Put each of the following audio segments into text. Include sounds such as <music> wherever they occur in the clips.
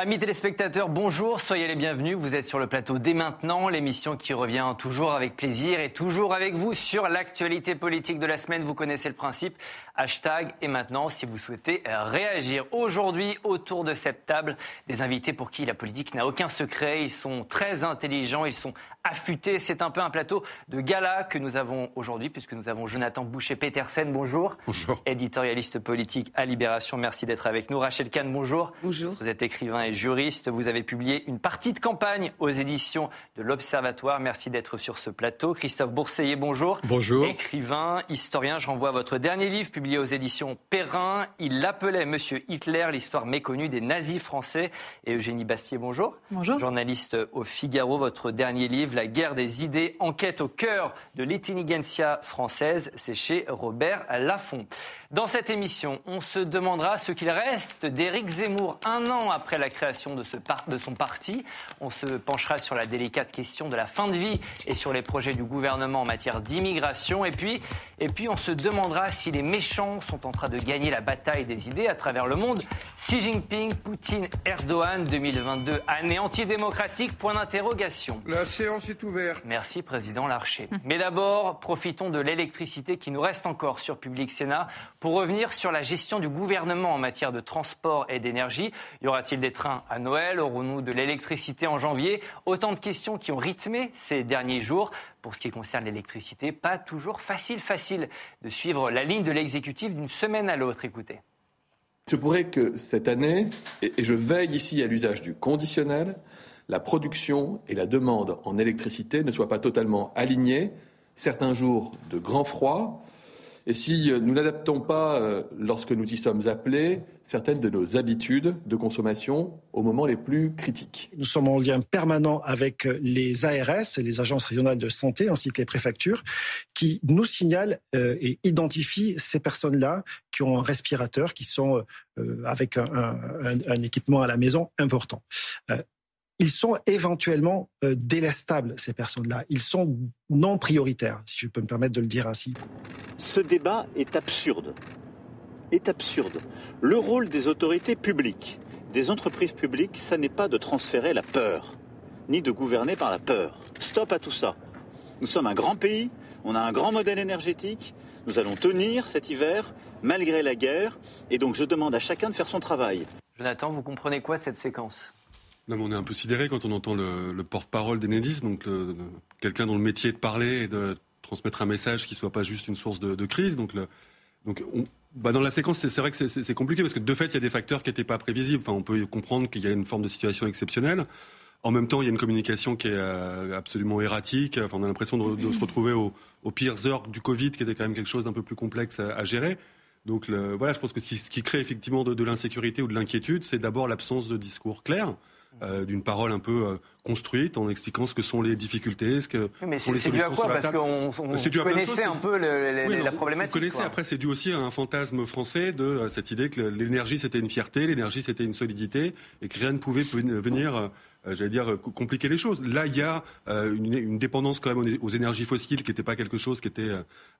Amis téléspectateurs, bonjour, soyez les bienvenus. Vous êtes sur le plateau dès maintenant, l'émission qui revient toujours avec plaisir et toujours avec vous sur l'actualité politique de la semaine. Vous connaissez le principe. Hashtag et maintenant si vous souhaitez réagir. Aujourd'hui, autour de cette table, des invités pour qui la politique n'a aucun secret. Ils sont très intelligents, ils sont affûtés. C'est un peu un plateau de gala que nous avons aujourd'hui, puisque nous avons Jonathan Boucher-Petersen, bonjour. Bonjour. Éditorialiste politique à Libération, merci d'être avec nous. Rachel Kahn, bonjour. Bonjour. Vous êtes écrivain et juriste. Vous avez publié une partie de campagne aux éditions de l'Observatoire. Merci d'être sur ce plateau. Christophe Bourseiller, bonjour. Bonjour. Écrivain, historien, je renvoie à votre dernier livre publié aux éditions Perrin. Il l'appelait Monsieur Hitler, l'histoire méconnue des nazis français. Et Eugénie Bastier, bonjour. Bonjour. Journaliste au Figaro, votre dernier livre, La guerre des idées, enquête au cœur de l'intelligentsia française, c'est chez Robert Laffont. Dans cette émission, on se demandera ce qu'il reste d'Éric Zemmour un an après la création de, ce par- de son parti. On se penchera sur la délicate question de la fin de vie et sur les projets du gouvernement en matière d'immigration. Et puis, et puis, on se demandera si les méchants sont en train de gagner la bataille des idées à travers le monde. Xi Jinping, Poutine, Erdogan, 2022, année antidémocratique, point d'interrogation. La séance est ouverte. Merci, Président Larcher. <laughs> Mais d'abord, profitons de l'électricité qui nous reste encore sur Public Sénat pour revenir sur la gestion du gouvernement en matière de transport et d'énergie. Y aura-t-il des trains à Noël Aurons-nous de l'électricité en janvier? Autant de questions qui ont rythmé ces derniers jours. Pour ce qui concerne l'électricité, pas toujours facile, facile de suivre la ligne de l'exécutif d'une semaine à l'autre. Écoutez. Il se pourrait que cette année, et et je veille ici à l'usage du conditionnel, la production et la demande en électricité ne soient pas totalement alignées. Certains jours de grand froid. Et si euh, nous n'adaptons pas, euh, lorsque nous y sommes appelés, certaines de nos habitudes de consommation au moment les plus critiques. Nous sommes en lien permanent avec les ARS les agences régionales de santé ainsi que les préfectures qui nous signalent euh, et identifient ces personnes-là qui ont un respirateur, qui sont euh, avec un équipement à la maison important. Ils sont éventuellement euh, délestables, ces personnes-là. Ils sont non prioritaires, si je peux me permettre de le dire ainsi. Ce débat est absurde. Est absurde. Le rôle des autorités publiques, des entreprises publiques, ça n'est pas de transférer la peur, ni de gouverner par la peur. Stop à tout ça. Nous sommes un grand pays, on a un grand modèle énergétique, nous allons tenir cet hiver malgré la guerre, et donc je demande à chacun de faire son travail. Jonathan, vous comprenez quoi de cette séquence? On est un peu sidéré quand on entend le, le porte-parole d'Enedis, donc quelqu'un dont le métier est de parler et de transmettre un message qui soit pas juste une source de, crise. Donc, bah dans la séquence, c'est vrai que c'est- compliqué parce que de fait, il y a des facteurs qui n'étaient pas prévisibles. Enfin, on peut comprendre qu'il y a une forme de situation exceptionnelle. En même temps, il y a une communication qui est euh, absolument erratique. Enfin, on a l'impression de, se retrouver au- aux pires heures du Covid, qui était quand même quelque chose d'un peu plus complexe à, gérer. Donc voilà, je pense que ce qui, ce qui crée effectivement de, de l'insécurité ou de l'inquiétude, c'est d'abord l'absence de discours clair, euh, d'une parole un peu euh, construite en expliquant ce que sont les difficultés, ce que Mais sont c'est les c'est dû à solutions quoi sur la Parce qu'on on connaissait un peu le- le- Oui, la problématique. Vous connaissez, quoi. après, c'est dû aussi à un fantasme français de euh, cette idée que l'énergie c'était une fierté, l'énergie c'était une solidité, et que rien ne pouvait ven- venir, euh, euh, j'allais dire, euh, compliquer les choses. Là, il y a euh, une, une dépendance quand même aux, énergies fossiles qui n'était pas quelque chose qui était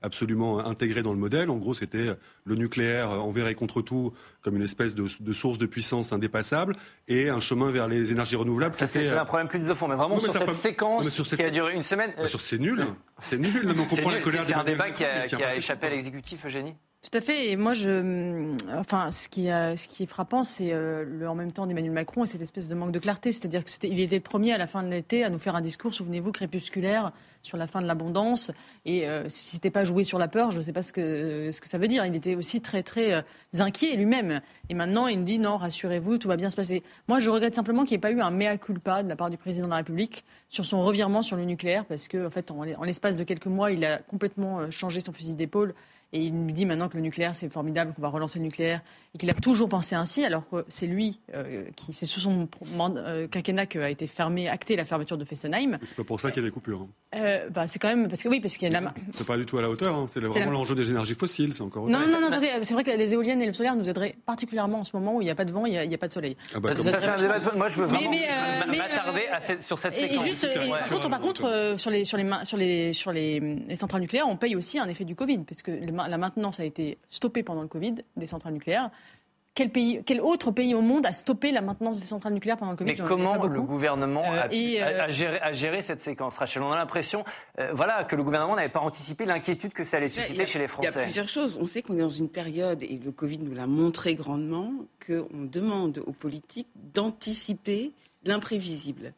absolument intégré dans le modèle. En gros, c'était le nucléaire envers et contre tout comme une espèce de, de source de puissance indépassable et un chemin vers les énergies renouvelables. Ça, c'est un problème plus de fond. Mais vraiment, Non, mais sur cette séquence Non, mais sur cette qui a duré une semaine. bah, euh, sur- c'est nul, <laughs> c'est nul. On c'est comprend la colère c'est- c'est un débat qui a, qui échappé à sur- l'exécutif, Eugénie. Tout à fait. Et moi, je, enfin, ce qui, euh, est frappant, c'est euh, le en même temps d'Emmanuel Macron et cette espèce de manque de clarté. C'est-à-dire que c'était, il était le premier à la fin de l'été à nous faire un discours, souvenez-vous, crépusculaire sur la fin de l'abondance. Et euh, si c'était pas joué sur la peur, je ne sais pas ce que ce que ça veut dire. Il était aussi très très euh, inquiet lui-même. Et maintenant, il nous dit non, rassurez-vous, tout va bien se passer. Moi, je regrette simplement qu'il n'y ait pas eu un mea culpa de la part du président de la République sur son revirement sur le nucléaire, parce que en fait, en, l'espace de quelques mois, il a complètement euh, changé son fusil d'épaule. Et il nous dit maintenant que le nucléaire, c'est formidable, qu'on va relancer le nucléaire, et qu'il a toujours pensé ainsi, alors que c'est lui euh, qui, c'est sous son euh, quinquennat qu'a été fermé, acté la fermeture de Fessenheim. C'est pas pour ça qu'il y a des coupures. hein. Euh, bah, c'est quand même parce que oui, parce qu'il y a de la. C'est pas du tout à la hauteur. hein. C'est vraiment la- l'enjeu des énergies fossiles. C'est encore. Non, non, non, attendez, c'est vrai que les éoliennes et le solaire nous aideraient particulièrement en ce moment où il n'y a pas de vent, il n'y a, pas de soleil. Ah bah, Moi, je veux Mais- vraiment euh, m'attarder euh, sur cette Et, et séquence. juste, et Ouais. par contre, par contre euh, sur, les, sur, les, sur, les, sur les, les centrales nucléaires, on paye aussi un effet du Covid, parce que la maintenance a été stoppée pendant le Covid des centrales nucléaires. Quel, pays, quel autre pays au monde a stoppé la maintenance des centrales nucléaires pendant le Covid? Mais comment le gouvernement a, géré, cette séquence? Rachel, on a l'impression voilà, que le gouvernement n'avait pas anticipé l'inquiétude que ça allait susciter chez les Français. Il y a plusieurs choses. On sait qu'on est dans une période, et le Covid nous l'a montré grandement, qu'on demande aux politiques d'anticiper l'imprévisible.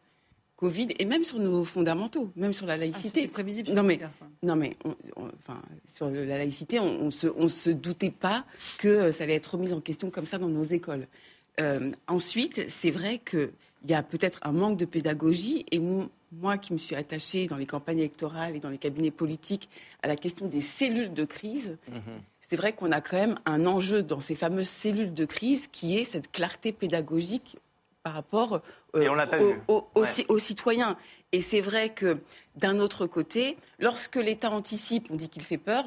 Covid et même sur nos fondamentaux, même sur la laïcité. Ah, prévisible. Non mais, non mais, enfin, sur la laïcité, on, ne se, on se doutait pas que ça allait être remis en question comme ça dans nos écoles. Euh, ensuite, c'est vrai qu'il y a peut-être un manque de pédagogie et moi qui me suis attachée dans les campagnes électorales et dans les cabinets politiques à la question des cellules de crise, mhm. c'est vrai qu'on a quand même un enjeu dans ces fameuses cellules de crise qui est cette clarté pédagogique par rapport euh, aux, citoyens. Et c'est vrai que d'un autre côté, lorsque l'État anticipe, on dit qu'il fait peur.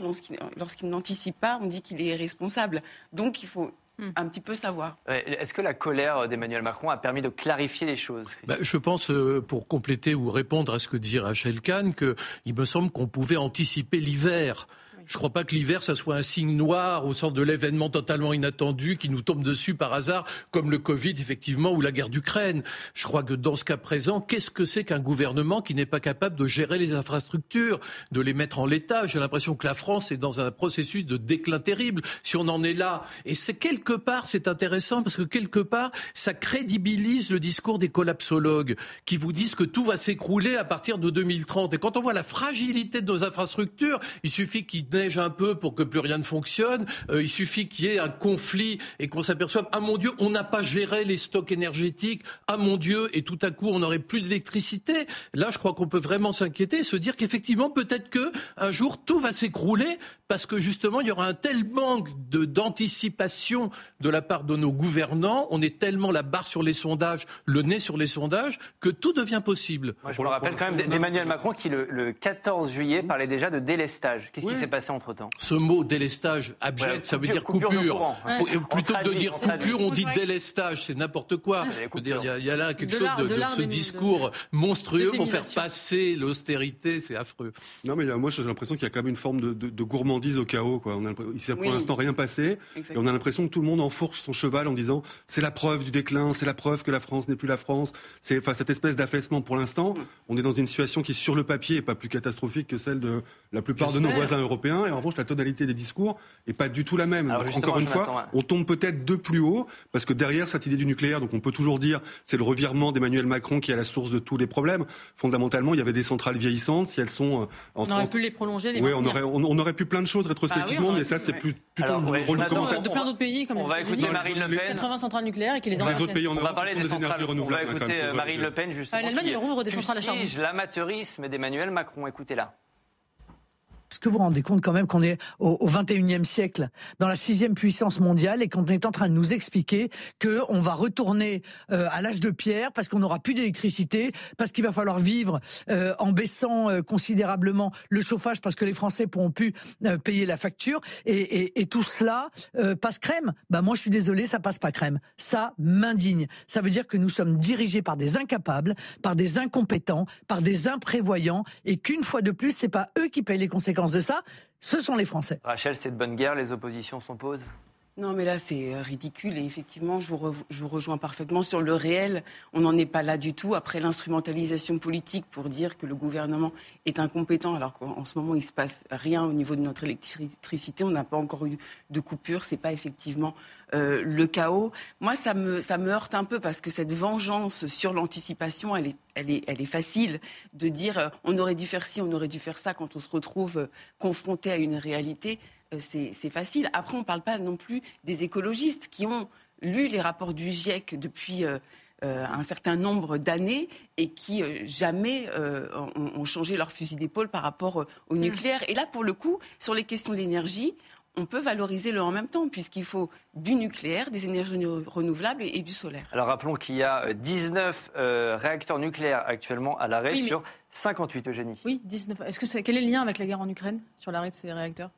Lorsqu'il n'anticipe pas, on dit qu'il est responsable. Donc il faut hmm. un petit peu savoir. Est-ce que la colère d'Emmanuel Macron a permis de clarifier les choses bah, Je pense, euh, pour compléter ou répondre à ce que dit Rachel Kahn, qu'il me semble qu'on pouvait anticiper l'hiver. Je ne crois pas que l'hiver, ça soit un signe noir au sens de l'événement totalement inattendu qui nous tombe dessus par hasard, comme le Covid, effectivement, ou la guerre d'Ukraine. Je crois que dans ce cas présent, qu'est-ce que c'est qu'un gouvernement qui n'est pas capable de gérer les infrastructures, de les mettre en l'état? J'ai l'impression que la France est dans un processus de déclin terrible. Si on en est là, et c'est quelque part, c'est intéressant parce que quelque part, ça crédibilise le discours des collapsologues qui vous disent que tout va s'écrouler à partir de 2030. Et quand on voit la fragilité de nos infrastructures, il suffit qu'ils neige un peu pour que plus rien ne fonctionne. Euh, il suffit qu'il y ait un conflit et qu'on s'aperçoive, ah mon Dieu, on n'a pas géré les stocks énergétiques. Ah mon Dieu, et tout à coup, on n'aurait plus d'électricité. Là, je crois qu'on peut vraiment s'inquiéter et se dire qu'effectivement, peut-être que un jour, tout va s'écrouler parce que justement, il y aura un tel manque de d'anticipation de la part de nos gouvernants. On est tellement la barre sur les sondages, le nez sur les sondages, que tout devient possible. je me rappelle quand même d'Emmanuel Macron qui, le, 14 juillet, parlait déjà de délestage. Qu'est-ce qui s'est passé entre-temps? Ce mot délestage abject, ça veut dire coupure. Plutôt que de dire coupure, on dit délestage. C'est n'importe quoi. Il y, a là quelque chose de, ce discours monstrueux pour faire passer l'austérité. C'est affreux. Non, mais moi, j'ai l'impression qu'il y a quand même une forme de, gourmandise au chaos. Quoi. On a, il s'est pour l'instant rien passé. Et on a l'impression que tout le monde enfourche son cheval en disant c'est la preuve du déclin, c'est la preuve que la France n'est plus la France. C'est enfin, cette espèce d'affaissement pour l'instant. On est dans une situation qui, sur le papier, est pas plus catastrophique que celle de la plupart de nos voisins européens et en revanche, la tonalité des discours n'est pas du tout la même. encore une fois, on tombe peut-être de plus haut, parce que derrière cette idée du nucléaire, donc on peut toujours dire c'est le revirement d'Emmanuel Macron qui est à la source de tous les problèmes. Fondamentalement, il y avait des centrales vieillissantes, si elles sont... Euh, on aurait pu les prolonger, les Oui, on aurait, on, aurait pu plein de choses rétrospectivement, bah mais ça, c'est plus, plutôt le rôle du commentateur. De plein d'autres pays, comme on va écouter Marine Le Pen. 80 centrales nucléaires et qui les ont... Les autres pays en Europe, on va parler des énergies renouvelables. On va écouter Marine Le Pen, justement. L'Allemagne, elle rouvre des centrales à charbon. l'amateurisme d'Emmanuel Macron. Écoutez-la. Est-ce que vous vous rendez compte quand même qu'on est au, au 21e siècle, dans la sixième puissance mondiale, et qu'on est en train de nous expliquer que on va retourner euh, à l'âge de pierre parce qu'on n'aura plus d'électricité, parce qu'il va falloir vivre euh, en baissant euh, considérablement le chauffage parce que les Français pourront plus payer la facture, et tout cela passe crème. Bah moi je suis désolé, ça passe pas crème. Ça m'indigne. Ça veut dire que nous sommes dirigés par des incapables, par des incompétents, par des imprévoyants, et qu'une fois de plus, c'est pas eux qui payent les conséquences de ça, ce sont les Français. Rachel, c'est de bonne guerre, les oppositions s'opposent? Non, mais là, c'est euh, ridicule. Et effectivement, je vous, rejoins parfaitement sur le réel. On n'en est pas là du tout. Après l'instrumentalisation politique pour dire que le gouvernement est incompétent, alors qu'en ce moment, il ne se passe rien au niveau de notre électricité. On n'a pas encore eu de coupure. Ce n'est pas effectivement euh, le chaos. Moi, ça me, heurte un peu parce que cette vengeance sur l'anticipation, elle est facile de dire euh, on aurait dû faire ci, on aurait dû faire ça quand on se retrouve confronté à une réalité. Euh, c'est facile. Après, on ne parle pas non plus des écologistes qui ont lu les rapports du GIEC depuis euh, euh, un certain nombre d'années et qui jamais ont, changé leur fusil d'épaule par rapport au nucléaire. Et là, pour le coup, sur les questions d'énergie, on peut valoriser le en même temps, puisqu'il faut du nucléaire, des énergies renouvelables et, du solaire. Alors rappelons qu'il y a 19 réacteurs nucléaires actuellement à l'arrêt sur 58, Eugénie. Oui, 19. Est-ce que quel est le lien avec la guerre en Ukraine sur l'arrêt de ces réacteurs?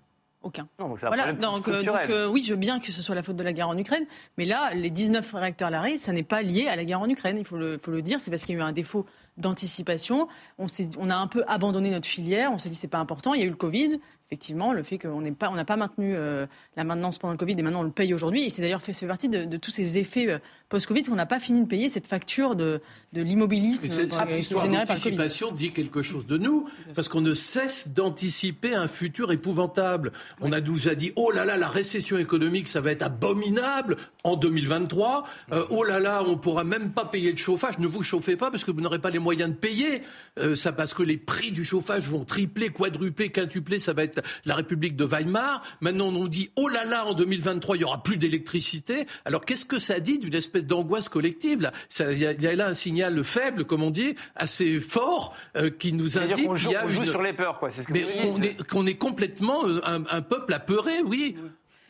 Aucun. donc, voilà, donc, euh, euh, oui, je veux bien que ce soit la faute de la guerre en Ukraine, mais là, les 19 réacteurs à l'arrêt, ça n'est pas lié à la guerre en Ukraine, il faut le, faut le dire, c'est parce qu'il y a eu un défaut d'anticipation. On, on a un peu abandonné notre filière, on s'est dit c'est pas important, il y a eu le Covid, effectivement, le fait qu'on n'a pas, maintenu euh, la maintenance pendant le Covid et maintenant on le paye aujourd'hui. Et c'est d'ailleurs fait, fait partie de, de, tous ces effets post-Covid qu'on n'a pas fini de payer cette facture de, de l'immobilisme. Cette, cette histoire d'anticipation dit quelque chose de nous, parce qu'on ne cesse d'anticiper un futur épouvantable. On a, nous a dit, oh là là, la récession économique, ça va être abominable en 2023. Euh, oh là là, on pourra même pas payer de chauffage. Ne vous chauffez pas parce que vous n'aurez pas les moyens de payer. Euh, ça parce que les prix du chauffage vont tripler, quadrupler, quintupler. Ça va être la République de Weimar. Maintenant, on nous dit, oh là là, en 2023, il y aura plus d'électricité. Alors, qu'est-ce que ça dit d'une espèce d'angoisse collective là Il y, a là un signal faible, comme on dit, assez fort, euh, qui nous indique qu'il y a on joue sur les peurs, quoi. Ce que Mais on est, qu'on est complètement euh, un, un peuple apeuré, oui.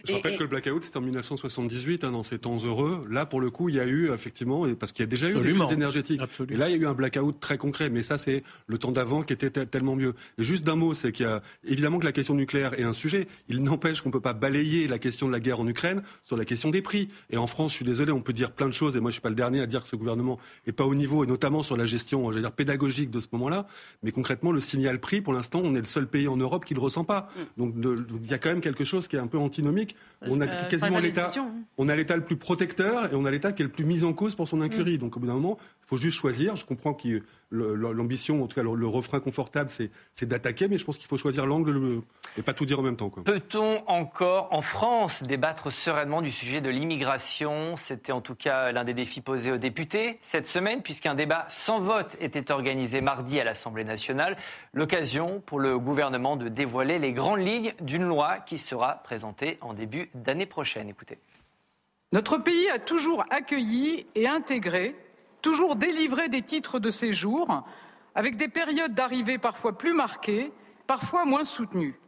Je rappelle que le blackout, c'était en 1978, hein, dans ces temps heureux. Là, pour le coup, il y a eu, effectivement, parce qu'il y a déjà eu des crises énergétiques. Et là, il y a eu un blackout très concret. Mais ça, c'est le temps d'avant qui était tellement mieux. Et juste d'un mot, c'est qu'il y a évidemment que la question nucléaire est un sujet. Il n'empêche qu'on ne peut pas balayer la question de la guerre en Ukraine sur la question des prix. Et en France, je suis désolé, on peut dire plein de choses. Et moi, je suis pas le dernier à dire que ce gouvernement est pas au niveau, et notamment sur la gestion, dire, pédagogique de ce moment-là. Mais concrètement, le signal prix, pour l'instant, on est le seul pays en Europe qui le ressent pas. Mm. Donc, il y a quand même quelque chose qui est un peu antinomique. On a euh, quasiment l'État. Hein. On a l'État le plus protecteur et on a l'État qui est le plus mis en cause pour son incurie. Donc au bout d'un moment, faut juste choisir. Je comprends que l'ambition, en tout cas le, refrain confortable, c'est d'attaquer, mais je pense qu'il faut choisir l'angle et pas tout dire en même temps. Peut-on encore, en France, débattre sereinement du sujet de l'immigration? C'était en tout cas l'un des défis posés aux députés cette semaine, puisqu'un débat sans vote était organisé mardi à l'Assemblée nationale. L'occasion pour le gouvernement de dévoiler les grandes lignes d'une loi qui sera présentée en début d'année prochaine. Écoutez. Notre pays a toujours accueilli et intégré toujours délivrer des titres de séjour, avec des périodes d'arrivée parfois plus marquées, parfois moins soutenues.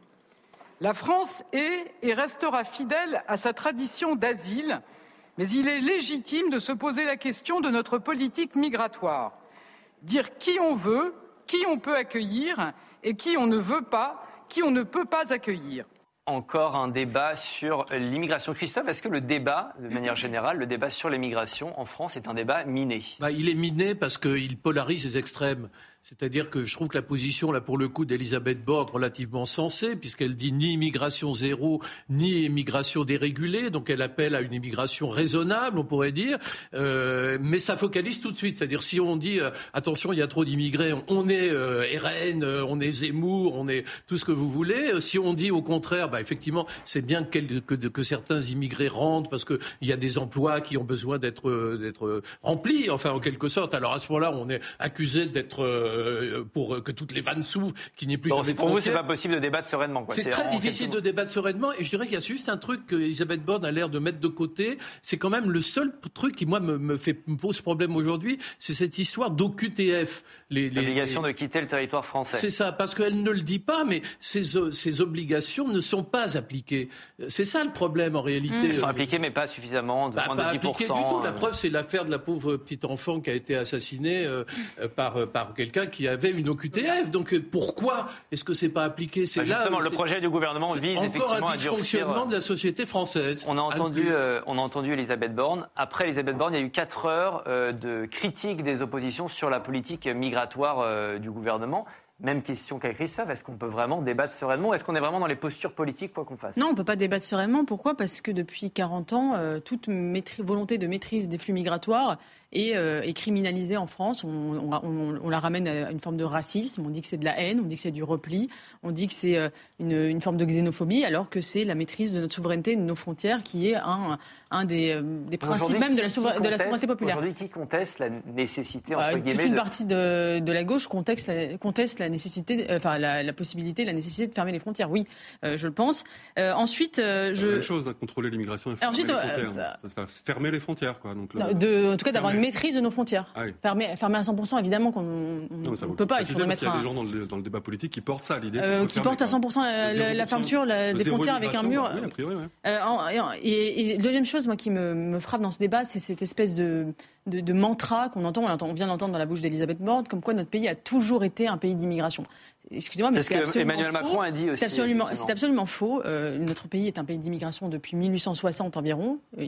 La France est et restera fidèle à sa tradition d'asile, mais il est légitime de se poser la question de notre politique migratoire. Dire qui on veut, qui on peut accueillir et qui on ne veut pas, qui on ne peut pas accueillir encore un débat sur l'immigration. Christophe, est-ce que le débat, de manière générale, le débat sur l'immigration en France est un débat miné? Bah, Il est miné parce qu'il polarise les extrêmes. C'est-à-dire que je trouve que la position, là, pour le coup, d'Elisabeth Borne, relativement sensée, puisqu'elle dit ni immigration zéro, ni immigration dérégulée. Donc, elle appelle à une immigration raisonnable, on pourrait dire. Euh, mais ça focalise tout de suite. C'est-à-dire, si on dit, euh, attention, il y a trop d'immigrés, on, est euh, RN, euh, on est Zemmour, on est tout ce que vous voulez. Si on dit, au contraire, bah, effectivement, c'est bien que, que, que, certains immigrés rentrent parce qu'il y a des emplois qui ont besoin d'être d'être remplis, enfin, en quelque sorte. Alors, à ce moment-là, on est accusé d'être euh, pour que toutes les vannes s'ouvrent, qu'il n'y ait plus bon, jamais de Pour vous, c'est pas possible de débattre sereinement. C'est très difficile de débattre sereinement, et je dirais qu'il y a juste un truc que Elisabeth Borne a l'air de mettre de côté. C'est quand même le seul truc qui moi me, fait me pose problème aujourd'hui, c'est cette histoire d'OQTF. L'obligation de quitter le territoire français. C'est ça, parce qu'elle ne le dit pas, mais ces, ces obligations ne sont pas appliquées. C'est ça le problème en réalité. Elles sont appliquées, mais pas suffisamment, de bah, moins de 10%. Appliquées du tout. La euh. preuve, c'est l'affaire de la pauvre petite enfant qui a été assassinée euh, par, par quelqu'un qui avait une OQTF. Donc euh, pourquoi est-ce que c'est pas appliqué? C'est bah, là. le projet du gouvernement vise effectivement un dysfonctionnement de la société française. On a entendu, euh, on a entendu Elisabeth Borne. Après Elisabeth Borne, il y a eu quatre heures euh, de critique des oppositions sur la politique migratoire du gouvernement. Même question qu'à Christophe, est-ce qu'on peut vraiment débattre sereinement? Est-ce qu'on est vraiment dans les postures politiques, quoi qu'on fasse? Non, on ne peut pas débattre sereinement. Pourquoi? Parce que depuis 40 ans, toute volonté de maîtrise des flux migratoires et, euh, est criminalisée en France. On, on, on, la ramène à une forme de racisme. On dit que c'est de la haine, on dit que c'est du repli, on dit que c'est euh, une, une, forme de xénophobie, alors que c'est la maîtrise de notre souveraineté, de nos frontières, qui est un, un des, euh, des principes même de la, de la souveraineté populaire. Aujourd'hui, qui conteste la nécessité entre bah, Toute une partie de, de, la gauche conteste la, conteste la nécessité, enfin la, la, possibilité, la nécessité de fermer les frontières. Oui, je le pense. ensuite, je. La même chose, hein, contrôler l'immigration et fermer ensuite, les frontières. Bah, ça, fermer les frontières, quoi. Donc, de, en tout cas, d'avoir maîtrise de nos frontières. Ah fermer, fermer, à 100%, évidemment qu'on ne peut pas. Il faudrait mettre. Il y a des gens dans le, dans le, débat politique qui portent ça, l'idée. Euh, qui portent à 100% la, fermeture des frontières avec un mur. Oui, a priori, euh, et, deuxième chose, moi, qui me, frappe dans ce débat, c'est cette espèce de mantra qu'on entend, on, vient d'entendre dans la bouche d'Elisabeth Borne, comme quoi notre pays a toujours été un pays d'immigration Excusez-moi, mais c'est ce que Emmanuel Macron a dit aussi. C'est absolument, c'est absolument faux. Euh, notre pays est un pays d'immigration depuis 1860 environ. Euh,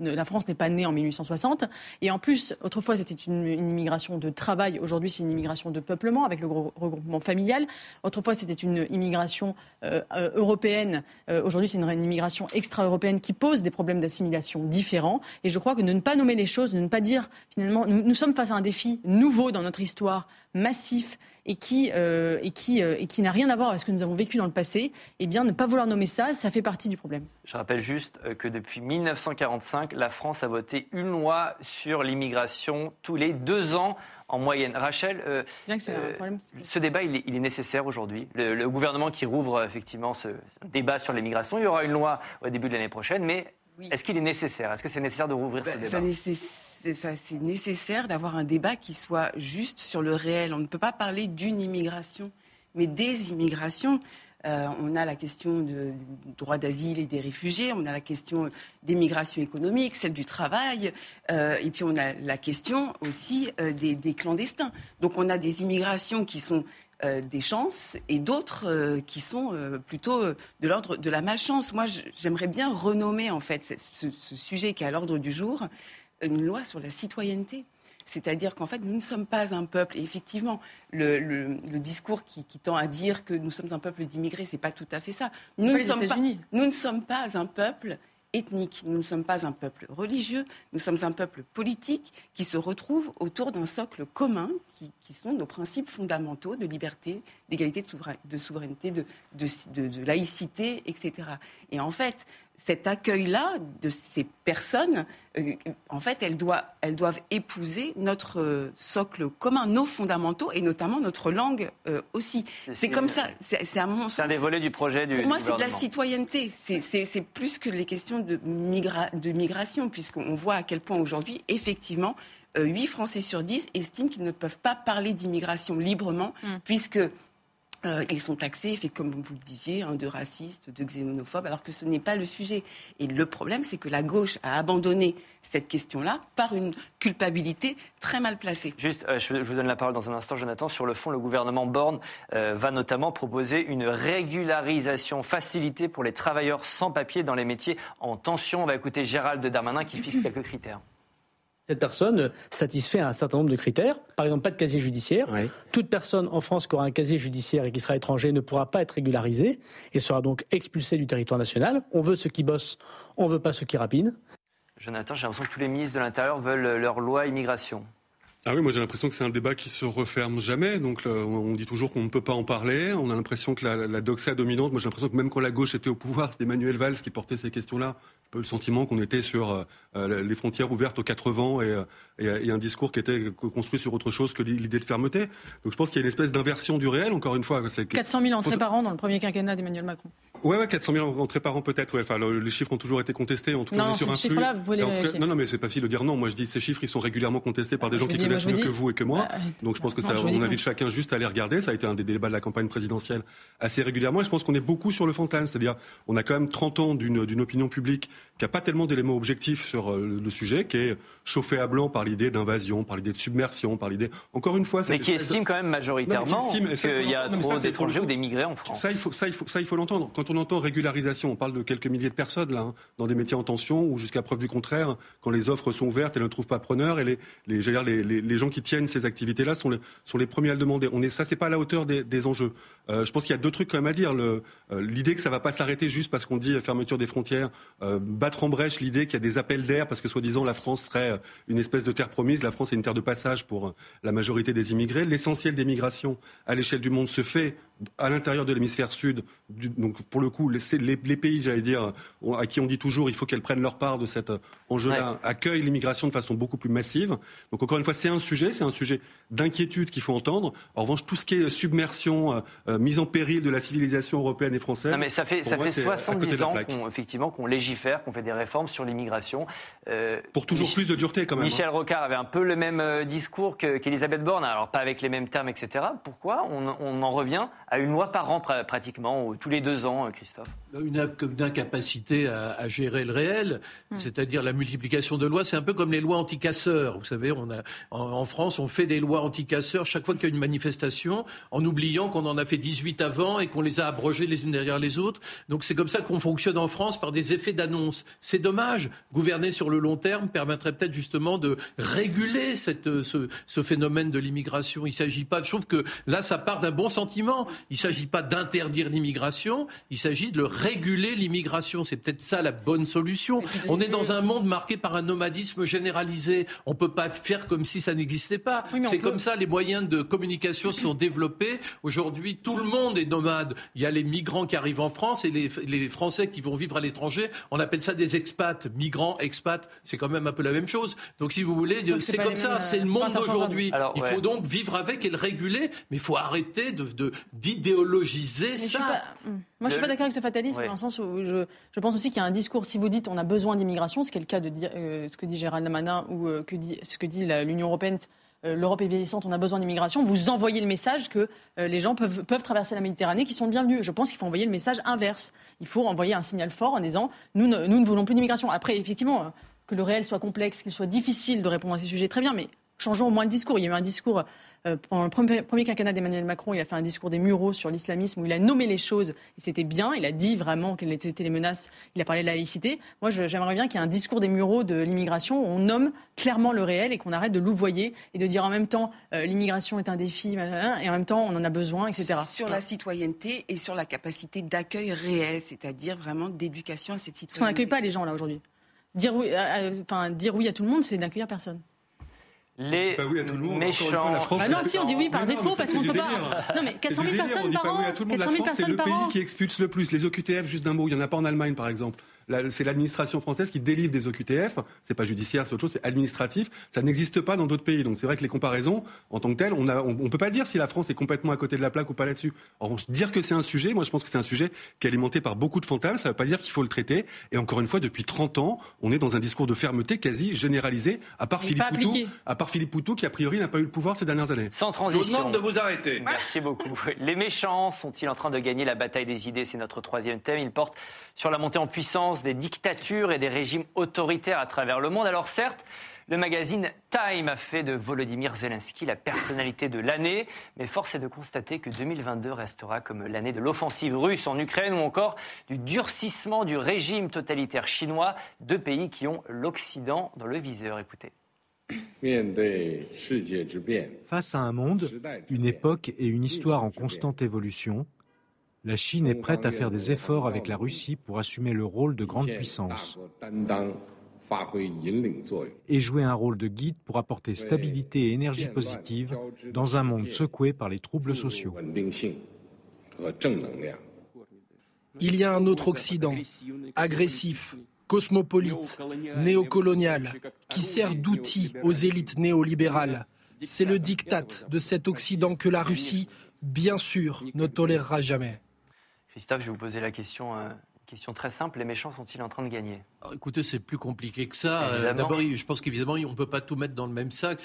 la France n'est pas née en 1860. Et en plus, autrefois, c'était une, immigration de travail. Aujourd'hui, c'est une immigration de peuplement avec le regroupement familial. Autrefois, c'était une immigration euh, européenne. Aujourd'hui, c'est une, immigration extra-européenne qui pose des problèmes d'assimilation différents. Et je crois que de ne pas nommer les choses, de ne pas dire finalement, nous sommes face à un défi nouveau dans notre histoire, massif et qui, euh, et qui, euh, et qui n'a rien à voir avec ce que nous avons vécu dans le passé, eh bien, ne pas vouloir nommer ça, ça fait partie du problème. Je rappelle juste euh, que depuis 1945, la France a voté une loi sur l'immigration tous les deux ans en moyenne. Rachel, ce débat, il est, nécessaire aujourd'hui. Le, gouvernement qui rouvre effectivement ce débat sur l'immigration, il y aura une loi au début de l'année prochaine, mais est-ce qu'il est nécessaire? Est-ce que c'est nécessaire de rouvrir ce bah, débat? c'est nécessaire d'avoir un débat qui soit juste sur le réel. On ne peut pas parler d'une immigration, mais des immigrations. Euh, on a la question du droit d'asile et des réfugiés, on a la question des migrations économiques, celle du travail, euh, et puis on a la question aussi euh, des, clandestins. Donc on a des immigrations qui sont des chances et d'autres qui sont plutôt de l'ordre de la malchance. Moi, j'aimerais bien renommer en fait ce, ce sujet qui est à l'ordre du jour une loi sur la citoyenneté. C'est-à-dire qu'en fait, nous ne sommes pas un peuple. Et effectivement, le, discours qui, tend à dire que nous sommes un peuple d'immigrés, c'est pas tout à fait ça. Nous ne, sommes pas, nous ne sommes pas un peuple ethnique. Nous ne sommes pas un peuple religieux, nous sommes un peuple politique qui se retrouve autour d'un socle commun qui, sont nos principes fondamentaux de liberté, d'égalité, de, souveraineté, de, de, laïcité, etc. Et en fait, cet accueil-là de ces personnes, euh, en fait, elles, doivent, épouser notre euh, socle commun, nos fondamentaux et notamment notre langue euh, aussi. C'est comme ça, c'est à mon sens. C'est un des volets du projet du. Pour moi, c'est de la citoyenneté. C'est plus que les questions de, de migration, puisqu'on voit à quel point aujourd'hui, effectivement, 8 Français sur 10 estiment qu'ils ne peuvent pas parler d'immigration librement, mm. puisque euh, ils sont taxés, fait comme vous le disiez, hein, de racistes, de xénophobes, alors que ce n'est pas le sujet. Et le problème, c'est que la gauche a abandonné cette question-là par une culpabilité très mal placée. Juste, euh, je vous donne la parole dans un instant, Jonathan. Sur le fond, le gouvernement Borne euh, va notamment proposer une régularisation facilitée pour les travailleurs sans papier dans les métiers en tension. On va écouter Gérald Darmanin qui fixe quelques critères cette personne satisfait un certain nombre de critères. Par exemple, pas de casier judiciaire. Toute personne en France qui aura un casier judiciaire et qui sera étranger ne pourra pas être régularisée et sera donc expulsée du territoire national. On veut ceux qui bossent, on ne veut pas ceux qui rapinent. Jonathan, j'ai l'impression que tous les ministres de l'Intérieur veulent leur loi immigration. Ah oui, moi j'ai l'impression que c'est un débat qui se referme jamais. Donc on dit toujours qu'on ne peut pas en parler. On a l'impression que la, la, doxa dominante, moi j'ai l'impression que même quand la gauche était au pouvoir, c'était Emmanuel Valls qui portait ces questions-là. Peu le sentiment qu'on était sur euh, euh, les frontières ouvertes aux quatre vents et, euh, et, un discours qui était construit sur autre chose que l'idée de fermeté. Donc je pense qu'il y a une espèce d'inversion du réel, encore une fois. 400 000 entrées par an dans le premier quinquennat d'Emmanuel Macron. Ouais, ouais, 400 000 entrées par an peut-être. Ouais. Enfin, les chiffres ont toujours été contestés. En tout cas, non, sur un flux. Vous pouvez non, non, mais c'est pas facile de dire non. Moi, je dis ces chiffres, ils sont régulièrement contestés par des gens qui connaissent mieux que vous et que moi. Bah, Donc, je pense que ça, on invite chacun juste à les regarder. Ça a été un des débats de la campagne présidentielle assez régulièrement. Et je pense qu'on est beaucoup sur le fantasme, c'est-à-dire, on a quand même 30 ans d'une opinion publique qui a pas tellement d'éléments objectifs sur euh, le sujet, qui est chauffé à blanc par l'idée d'invasion, par l'idée de submersion, par l'idée. Encore une fois, mais qui estime quand même majoritairement qu'il y a trop d'étrangers ou d'émigrés en France. Ça, il faut, ça, il faut, ça, il faut l'entendre. Quand on entend régularisation, on parle de quelques milliers de personnes là, hein, dans des métiers en tension, ou jusqu'à preuve du contraire, quand les offres sont ouvertes, elles ne trouvent pas preneur, et les, les, dire, les, les, gens qui tiennent ces activités-là sont les, sont les premiers à le demander. On est, ça, c'est pas à la hauteur des, des enjeux. Euh, je pense qu'il y a deux trucs quand même à dire. Euh, l'idée que ça va pas s'arrêter juste parce qu'on dit fermeture des frontières, euh, battre en brèche l'idée qu'il y a des appels d'air parce que soi-disant la France serait une espèce de terre promise. La France est une terre de passage pour la majorité des immigrés. L'essentiel des migrations à l'échelle du monde se fait à l'intérieur de l'hémisphère sud, donc pour le coup, les, les, pays, j'allais dire, à qui on dit toujours il faut qu'elles prennent leur part de cet enjeu-là, accueillent l'immigration de façon beaucoup plus massive. Donc encore une fois, c'est un sujet, c'est un sujet d'inquiétude qu'il faut entendre. En revanche, tout ce qui est submersion, euh, euh, mise en péril de la civilisation européenne et française. Non, mais ça fait, ça fait 70 ans qu'on, effectivement, qu'on légifère, qu'on fait des réformes sur l'immigration. Euh, pour toujours plus de dureté, quand même. Michel hein. Rocard avait un peu le même discours qu'Elisabeth Borne, alors pas avec les mêmes termes, etc. Pourquoi on, on en revient à une loi par an pratiquement, tous les deux ans, Christophe? Une, incapacité à, gérer le réel, hmm. c'est-à-dire la multiplication de lois. C'est un peu comme les lois anticasseurs. Vous savez, on a, en, France, on fait des lois anticasseurs chaque fois qu'il y a une manifestation, en oubliant qu'on en a fait 18 avant et qu'on les a abrogées les unes derrière les autres. Donc c'est comme ça qu'on fonctionne en France par des effets d'annonce. C'est dommage. Gouverner sur le long terme permettrait peut-être justement de réguler cette, ce, ce phénomène de l'immigration. Il ne s'agit pas. Je trouve que là, ça part d'un bon sentiment. Il ne s'agit pas d'interdire l'immigration. Il s'agit de le réguler l'immigration. C'est peut-être ça la bonne solution. On est dans un monde marqué par un nomadisme généralisé. On peut pas faire comme si ça n'existait pas. c'est comme ça, les moyens de communication sont développés. Aujourd'hui, tout le monde est nomade. Il y a les migrants qui arrivent en France et les, les Français qui vont vivre à l'étranger. On appelle ça des expats. Migrants, expats, c'est quand même un peu la même chose. Donc, si vous voulez, c'est comme ça. C'est le monde d'aujourd'hui. Il faut donc vivre avec et le réguler, mais il faut arrêter de d'idéologiser ça. Hmm. Moi, je suis pas d'accord avec ce fatalisme, dans le sens où je, je pense aussi qu'il y a un discours. Si vous dites on a besoin d'immigration, ce qui est le cas de euh, ce que dit Gérald Namanin ou euh, que dit, ce que dit l'Union européenne, euh, l'Europe est vieillissante, on a besoin d'immigration, vous envoyez le message que les gens peuvent, peuvent traverser la Méditerranée, qui sont bienvenus. Je pense qu'il faut envoyer le message inverse. Il faut envoyer un signal fort en disant nous ne, nous ne voulons plus d'immigration. Après, effectivement, que le réel soit complexe, qu'il soit difficile de répondre à ces sujets, très bien, mais changeons au moins le discours. Il y a eu un discours euh, pendant le premier, premier quinquennat d'Emmanuel Macron, il a fait un discours des mureaux sur l'islamisme où il a nommé les choses et c'était bien. Il a dit vraiment quelles étaient les menaces. Il a parlé de la laïcité. Moi, j'aimerais bien qu'il y ait un discours des mureaux de l'immigration où on nomme clairement le réel et qu'on arrête de louvoyer et de dire en même temps euh, l'immigration est un défi et en même temps on en a besoin, etc. Sur la citoyenneté et sur la capacité d'accueil réel, c'est-à-dire vraiment d'éducation à cette citoyenneté. Parce qu'on n'accueille pas les gens là aujourd'hui. Dire oui, euh, enfin, dire oui à tout le monde, c'est d'accueillir personne les méchants. ah non, si on dit oui par défaut parce qu'on ne peut pas. Non mais 400 000 personnes par an. 400 000 personnes par an. C'est le pays qui expulse le plus. Les OQTF, juste d'un mot, il n'y en a pas en Allemagne par exemple c'est l'administration française qui délivre des OQTF. C'est pas judiciaire, c'est autre chose, c'est administratif. Ça n'existe pas dans d'autres pays. Donc c'est vrai que les comparaisons, en tant que telles, on ne on, peut pas dire si la France est complètement à côté de la plaque ou pas là-dessus. En revanche, dire que c'est un sujet, moi je pense que c'est un sujet qui est alimenté par beaucoup de fantasmes. Ça ne veut pas dire qu'il faut le traiter. Et encore une fois, depuis 30 ans, on est dans un discours de fermeté quasi généralisé, à part Philippe Poutou, à part Philippe Poutou qui a priori n'a pas eu le pouvoir ces dernières années. Sans transition. Je vous demande de vous arrêter. Merci beaucoup. Les méchants sont-ils en train de gagner la bataille des idées? C'est notre troisième thème. Il porte sur la montée en puissance des dictatures et des régimes autoritaires à travers le monde. Alors certes, le magazine Time a fait de Volodymyr Zelensky la personnalité de l'année, mais force est de constater que 2022 restera comme l'année de l'offensive russe en Ukraine ou encore du durcissement du régime totalitaire chinois, deux pays qui ont l'Occident dans le viseur. Écoutez. Face à un monde, une époque et une histoire en constante évolution, la Chine est prête à faire des efforts avec la Russie pour assumer le rôle de grande puissance et jouer un rôle de guide pour apporter stabilité et énergie positive dans un monde secoué par les troubles sociaux. Il y a un autre Occident, agressif, cosmopolite, néocolonial, qui sert d'outil aux élites néolibérales. C'est le diktat de cet Occident que la Russie, bien sûr, ne tolérera jamais. Christophe, je vais vous poser la question, euh, question très simple. Les méchants sont-ils en train de gagner? Écoutez, c'est plus compliqué que ça. Euh, d'abord, je pense qu'évidemment, on ne peut pas tout mettre dans le même sac.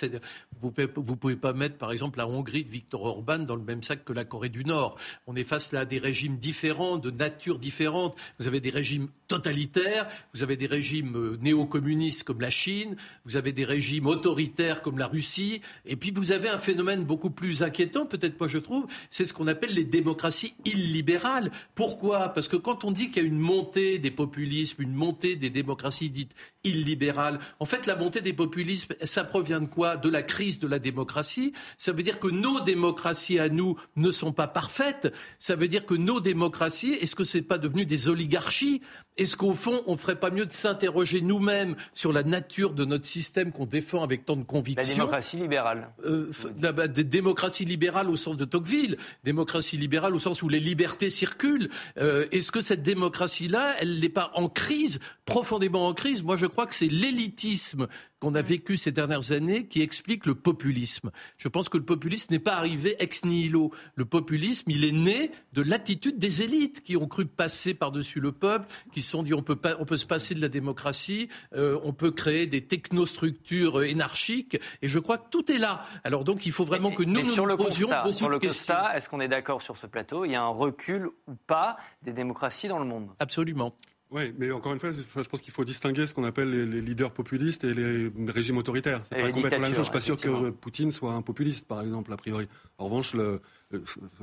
Vous ne pouvez, pouvez pas mettre, par exemple, la Hongrie de Viktor Orban dans le même sac que la Corée du Nord. On est face là à des régimes différents, de nature différente. Vous avez des régimes totalitaires, vous avez des régimes euh, néo-communistes comme la Chine, vous avez des régimes autoritaires comme la Russie, et puis vous avez un phénomène beaucoup plus inquiétant, peut-être moi je trouve, c'est ce qu'on appelle les démocraties illibérales. Pourquoi? Parce que quand on dit qu'il y a une montée des populismes, une montée des démocraties dites illibérales. En fait, la montée des populismes, ça provient de quoi? De la crise de la démocratie. Ça veut dire que nos démocraties à nous ne sont pas parfaites. Ça veut dire que nos démocraties, est-ce que c'est pas devenu des oligarchies? Est-ce qu'au fond, on ne ferait pas mieux de s'interroger nous-mêmes sur la nature de notre système qu'on défend avec tant de conviction La démocratie libérale. Euh, la, démocratie libérale au sens de Tocqueville, démocratie libérale au sens où les libertés circulent. Euh, est-ce que cette démocratie-là, elle n'est pas en crise, profondément en crise? Moi, je crois que c'est l'élitisme qu'on a vécues ces dernières années qui expliquent le populisme. Je pense que le populisme n'est pas arrivé ex nihilo. Le populisme, il est né de l'attitude des élites qui ont cru passer par-dessus le peuple, qui se sont dit on peut, pas, on peut se passer de la démocratie, euh, on peut créer des technostructures énarchiques, et je crois que tout est là. Alors donc il faut vraiment que nous nous, sur le posions constat, beaucoup sur le de questions. est-ce qu'on est d'accord sur ce plateau? Il y a un recul ou pas des démocraties dans le monde? Absolument. Oui, mais encore une fois, je pense qu'il faut distinguer ce qu'on appelle les, les leaders populistes et les régimes autoritaires. C'est pas complètement la même chose. Je suis pas sûr que Poutine soit un populiste, par exemple, a priori. En revanche, le,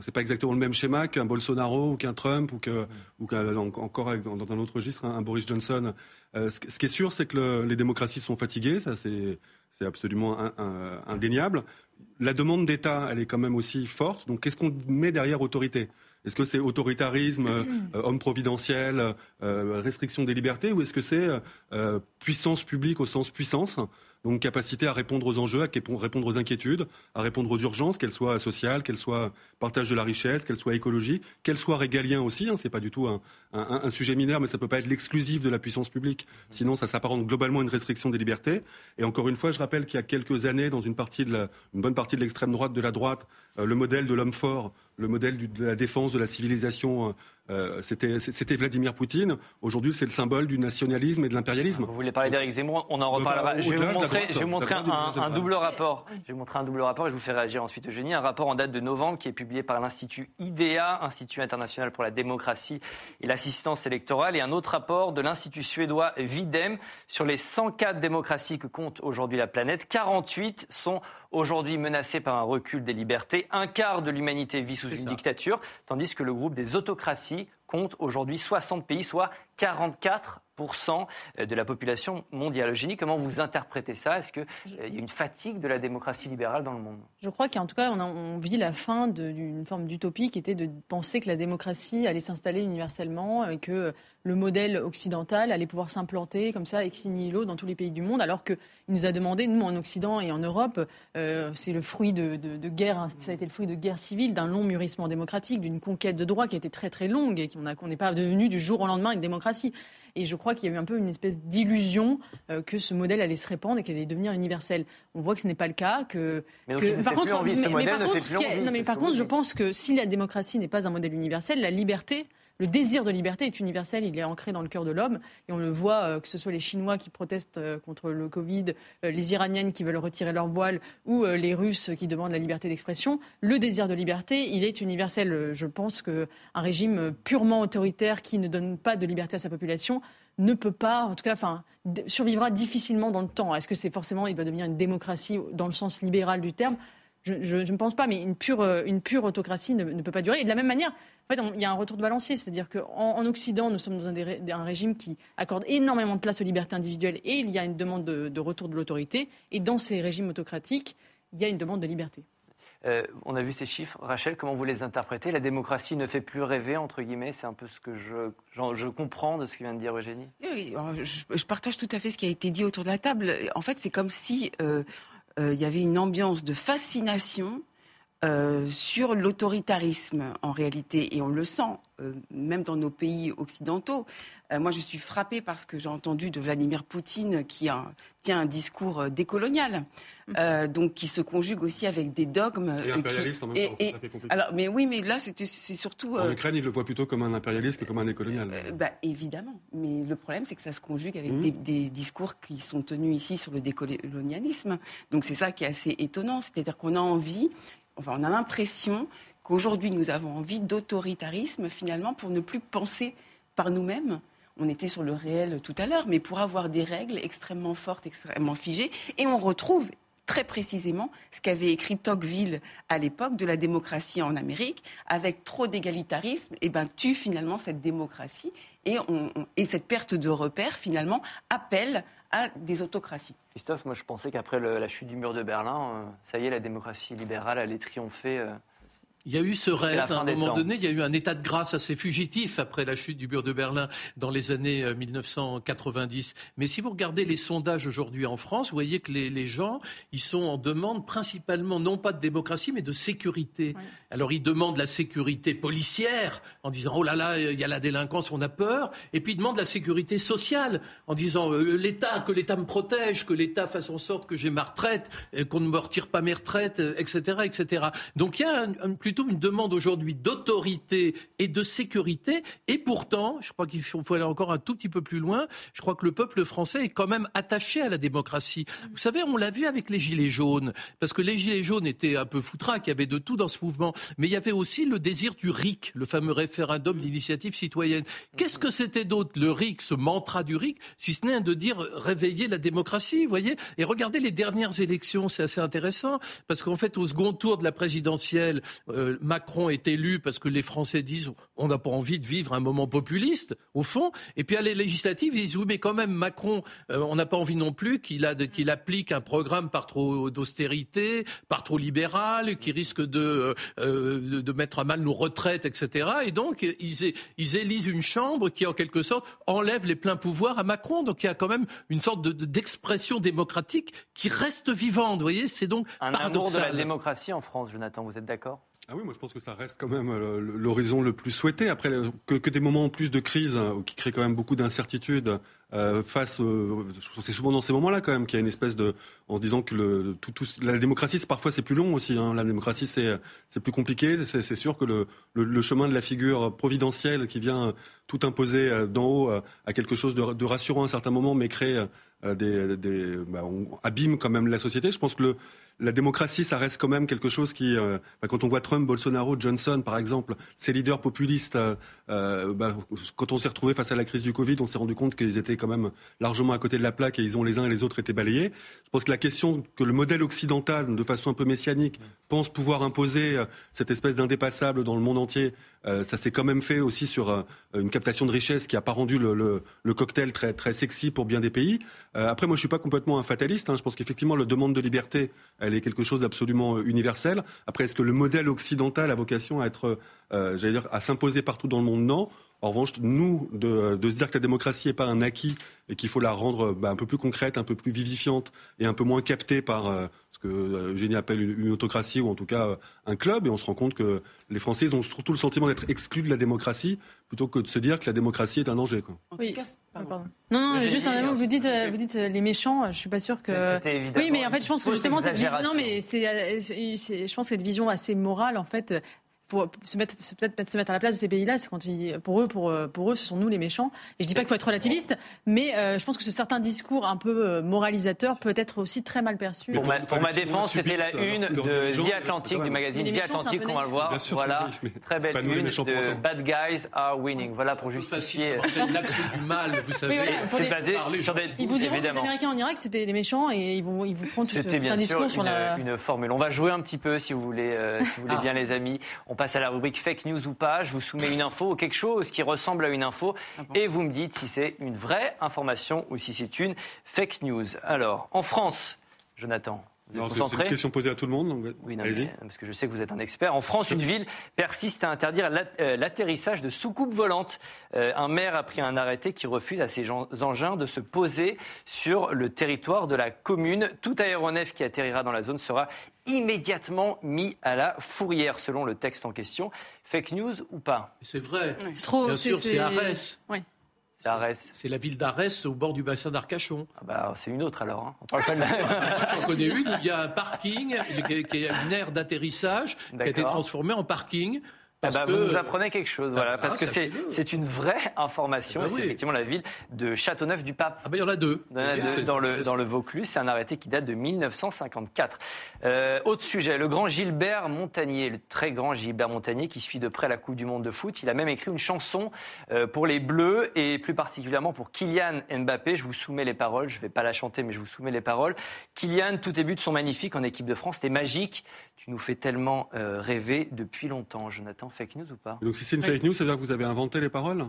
c'est pas exactement le même schéma qu'un Bolsonaro ou qu'un Trump ou que, ou encore dans un autre registre, un, Boris Johnson. Euh, ce, ce qui est sûr, c'est que le- les démocraties sont fatiguées. Ça, c'est, c'est absolument un- un- indéniable. La demande d'État, elle est quand même aussi forte. Donc, qu'est-ce qu'on met derrière autorité? Est-ce que c'est autoritarisme, euh, euh, homme providentiel, euh, restriction des libertés, ou est-ce que c'est puissance publique au sens puissance donc capacité à répondre aux enjeux, à répondre aux inquiétudes, à répondre aux urgences, qu'elles soient sociales, qu'elles soient partage de la richesse, qu'elles soient écologie, qu'elles soient régalien aussi. Hein, c'est pas du tout un, sujet mineur, mais ça peut pas être l'exclusif de la puissance publique. Sinon, ça s'apparente globalement à une restriction des libertés. Et encore une fois, je rappelle qu'il y a quelques années, dans une partie de la, bonne partie de l'extrême droite, de la droite, euh, le modèle de l'homme fort, le modèle de la défense de la civilisation, euh, c'était Vladimir Poutine. Aujourd'hui, c'est le symbole du nationalisme et de l'impérialisme. Vous voulez parler d'Éric Zemmour? On en reparlera. Je vais vous montrer, je vais un, double rapport. Je vais vous montrer un double rapport et je vous fais réagir ensuite Eugénie. Un rapport en date de novembre qui est publié par l'Institut IDEA, Institut international pour la démocratie et l'assistance électorale, et un autre rapport de l'Institut suédois Videm sur les 104 démocraties que compte aujourd'hui la planète. 48 sont aujourd'hui menacées par un recul des libertés. Un quart de l'humanité vit sous une dictature, tandis que le groupe des autocraties compte aujourd'hui 60 pays, soit 44% de la population mondiale. Eugénie, comment vous interprétez ça? Est-ce qu'il y a une fatigue de la démocratie libérale dans le monde? Je crois qu'en tout cas, on, a- on vit la fin d'une forme d'utopie qui était de penser que la démocratie allait s'installer universellement et que le modèle occidental allait pouvoir s'implanter comme ça, ex nihilo, dans tous les pays du monde, alors qu'il nous a demandé, nous, en Occident et en Europe, euh, c'est le fruit de, de, de guerre, hein, ça a été le fruit de guerre civile, d'un long mûrissement démocratique, d'une conquête de droits qui a été très très longue et qu'on n'est pas devenu du jour au lendemain une démocratie. Et je crois qu'il y a eu un peu une espèce d'illusion euh, que ce modèle allait se répandre et qu'elle allait devenir universel. On voit que ce n'est pas le cas. Que, Mais donc, que- il par contre, non, mais par contre, je pense que si la démocratie n'est pas un modèle universel, la liberté, le désir de liberté est universel, il est ancré dans le cœur de l'homme. Et on le voit, euh, que ce soit les Chinois qui protestent euh, contre le Covid, euh, les Iraniennes qui veulent retirer leur voile ou les Russes qui demandent la liberté d'expression. Le désir de liberté, il est universel. Je pense qu'un régime purement autoritaire qui ne donne pas de liberté à sa population ne peut pas, en tout cas, survivra difficilement dans le temps. Est-ce que c'est forcément, il va devenir une démocratie dans le sens libéral du terme? Je, je- je ne pense pas, mais une pure, euh, une pure autocratie ne, ne peut pas durer. Et de la même manière, en fait, on- il y a un retour de balancier, c'est-à-dire qu'en en Occident, nous sommes dans un, des ré- un régime qui accorde énormément de place aux libertés individuelles et il y a une demande de, de retour de l'autorité. Et dans ces régimes autocratiques, il y a une demande de liberté. Euh, on a vu ces chiffres. Rachel, comment vous les interprétez? La démocratie ne fait plus rêver, entre guillemets. C'est un peu ce que je, je comprends de ce que vient de dire Eugénie? Oui, je, je partage tout à fait ce qui a été dit autour de la table. En fait, c'est comme si euh, il y avait une ambiance de fascination euh, sur l'autoritarisme en réalité, et on le sent euh, même dans nos pays occidentaux. Euh, moi, je suis frappée parce que j'ai entendu de Vladimir Poutine qui a- tient un discours décolonial, euh, donc qui se conjugue aussi avec des dogmes. Et qui- impérialiste en même et- temps, et- compliqué. alors, mais oui, mais là, c'est surtout. En euh, Ukraine, ils le voient plutôt comme un impérialiste que comme un néocolonial. euh, bah, évidemment, mais le problème c'est que ça se conjugue avec Mhm. des, des discours qui sont tenus ici sur le décolonialisme. Donc c'est ça qui est assez étonnant, c'est-à-dire qu'on a envie, on a l'impression qu'aujourd'hui nous avons envie d'autoritarisme finalement pour ne plus penser par nous-mêmes. On était sur le réel tout à l'heure, mais pour avoir des règles extrêmement fortes, extrêmement figées, et on retrouve très précisément ce qu'avait écrit Tocqueville à l'époque de la démocratie en Amérique, avec trop d'égalitarisme, et ben tue finalement cette démocratie. Et, et cette perte de repères finalement appelle des autocraties. Christophe, moi je pensais qu'après la chute du mur de Berlin, euh, ça y est, la démocratie libérale allait triompher. euh. Il y a eu ce rêve. À un moment donné, il y a eu un état de grâce assez fugitif après la chute du mur de Berlin dans les années 1990. Euh, Mais si vous regardez les sondages aujourd'hui en France, vous voyez que les, les, gens, ils sont en demande principalement non pas de démocratie, mais de sécurité. Alors ils demandent la sécurité policière en disant oh là là, il y a la délinquance, on a peur. Et puis ils demandent la sécurité sociale en disant euh, l'État, que l'État me protège, que l'État fasse en sorte que j'ai ma retraite, qu'on ne me retire pas mes retraites, etc., etc. Donc il y a un, un plutôt une demande aujourd'hui d'autorité et de sécurité. Et pourtant, je crois qu'il faut aller encore un tout petit peu plus loin. Je crois que le peuple français est quand même attaché à la démocratie. Vous savez, on l'a vu avec les Gilets jaunes, parce que les Gilets jaunes étaient un peu foutraques, il y avait de tout dans ce mouvement. Mais il y avait aussi le désir du RIC, le fameux référendum d'initiative citoyenne. Qu'est-ce que c'était d'autre, le RIC, ce mantra du RIC, si ce n'est de dire réveiller la démocratie, voyez? Et regardez les dernières élections, c'est assez intéressant, parce qu'en fait, au second tour de la présidentielle, euh, Macron est élu parce que les Français disent on n'a pas envie de vivre un moment populiste, au fond. Et puis à les législatives, ils disent oui, mais quand même, Macron, euh, on n'a pas envie non plus qu'il applique un programme par trop d'austérité, par trop libéral, qui risque de, euh, de mettre à mal nos retraites, etc. Et donc, ils, ils élisent une chambre qui, en quelque sorte, enlève les pleins pouvoirs à Macron. Donc il y a quand même une sorte d'expression démocratique qui reste vivante. Vous voyez, c'est donc un paradoxal. amour de la démocratie en France, Jonathan. Vous êtes d'accord? Ah oui, moi je pense que ça reste quand même euh, l'horizon le plus souhaité. Après, que, des moments en plus de crise hein, qui créent quand même beaucoup d'incertitudes euh, face. Euh, c'est souvent dans ces moments-là quand même qu'il y a une espèce de, en se disant que la démocratie, parfois c'est plus long aussi. Hein. La démocratie, c'est plus compliqué. C'est sûr que le, chemin de la figure providentielle qui vient tout imposer d'en haut à quelque chose de, rassurant à un certain moment, mais crée des, des bah, on abîme quand même la société. Je pense que le la démocratie, ça reste quand même quelque chose qui, euh, bah, quand on voit Trump, Bolsonaro, Johnson, par exemple, ces leaders populistes, euh, euh, bah, quand on s'est retrouvé face à la crise du Covid, on s'est rendu compte qu'ils étaient quand même largement à côté de la plaque et ils ont les uns et les autres été balayés. Je pense que la question que le modèle occidental, de façon un peu messianique, pense pouvoir imposer cette espèce d'indépassable dans le monde entier, ça s'est quand même fait aussi sur une captation de richesse qui n'a pas rendu le, cocktail très, très sexy pour bien des pays. après, moi, je suis pas complètement un fataliste. Hein. Je pense qu'effectivement, le demande de liberté, est quelque chose d'absolument euh, universel. Après, est-ce que le modèle occidental a vocation à être, euh, j'allais dire, à s'imposer partout dans le monde? Non. En revanche, nous, de, se dire que la démocratie n'est pas un acquis et qu'il faut la rendre bah, un peu plus concrète, un peu plus vivifiante et un peu moins captée par euh, ce que Eugénie appelle une, autocratie ou en tout cas un club. Et on se rend compte que les Français ont surtout le sentiment d'être exclus de la démocratie plutôt que de se dire que la démocratie est un danger. Quoi. Oui. Pardon. Non, non, juste un moment, vous dites, vous dites les méchants, je suis pas sûr que. Oui, mais en fait, je pense que justement, cette vision, non, mais c'est, je pense que cette vision assez morale, en fait, faut se mettre, peut-être se mettre à la place de ces pays-là. C'est quand ils, pour eux, pour, pour eux, ce sont nous les méchants. Et je dis pas qu'il faut être relativiste, mais euh, je pense que ce certain discours un peu euh, moralisateur peut être aussi très mal perçu. Pour ma, pour ma défense, c'était la une de The Atlantic, du magazine The Atlantic, on va le voir. Sûr, voilà, très belle une de Bad Guys Are Winning. Voilà pour justifier. L'axe du mal, vous savez. c'est basé sur des. Ils vous diront que les Américains en Irak, c'était les méchants, et ils vous, ils vous feront tout, un discours sur la. Une formule. On va jouer un petit peu, si vous voulez, euh, si vous voulez ah. bien, les amis passe à la rubrique fake news ou pas. Je vous soumets une info ou quelque chose qui ressemble à une info ah et vous me dites si c'est une vraie information ou si c'est une fake news. Alors, en France, Jonathan, c'est une question posée à tout le monde. oui, parce que je sais que vous êtes un expert. En France, une ville persiste à interdire euh, l'atterrissage de soucoupes volantes. Euh, un maire a pris un arrêté qui refuse à ces engins de se poser sur le territoire de la commune. Tout aéronef qui atterrira dans la zone sera immédiatement mis à la fourrière, selon le texte en question. Fake news ou pas? C'est vrai. C'est trop. Bien sûr, c'est Arès. Oui. C'est la ville d'Arès au bord du bassin d'Arcachon. Ah bah, c'est une autre alors. Hein. <laughs> J'en connais <laughs> une où il y a un parking, qui est une aire d'atterrissage, qui a été transformée en parking. Parce ah bah, Vous nous apprenez quelque chose, voilà, ah, parce que c'est, c'est une vraie information. Eh ben c'est effectivement la ville de Châteauneuf-du-Pape. Ah ben il y en a deux. dans, le, dans le Vaucluse. C'est un arrêté qui date de 1954. Euh, autre sujet, le grand Gilbert Montagnier, le très grand Gilbert Montagnier qui suit de près la Coupe du Monde de foot. Il a même écrit une chanson euh, pour les Bleus et plus particulièrement pour Kylian Mbappé. Je vous soumets les paroles. Je ne vais pas la chanter, mais je vous soumets les paroles. Kylian, tous tes buts sont magnifiques en équipe de France. C'était magique. Tu nous fais tellement euh, rêver depuis longtemps, Jonathan. Fake news ou pas? Donc si c'est une fake news, c'est-à-dire que vous avez inventé les paroles?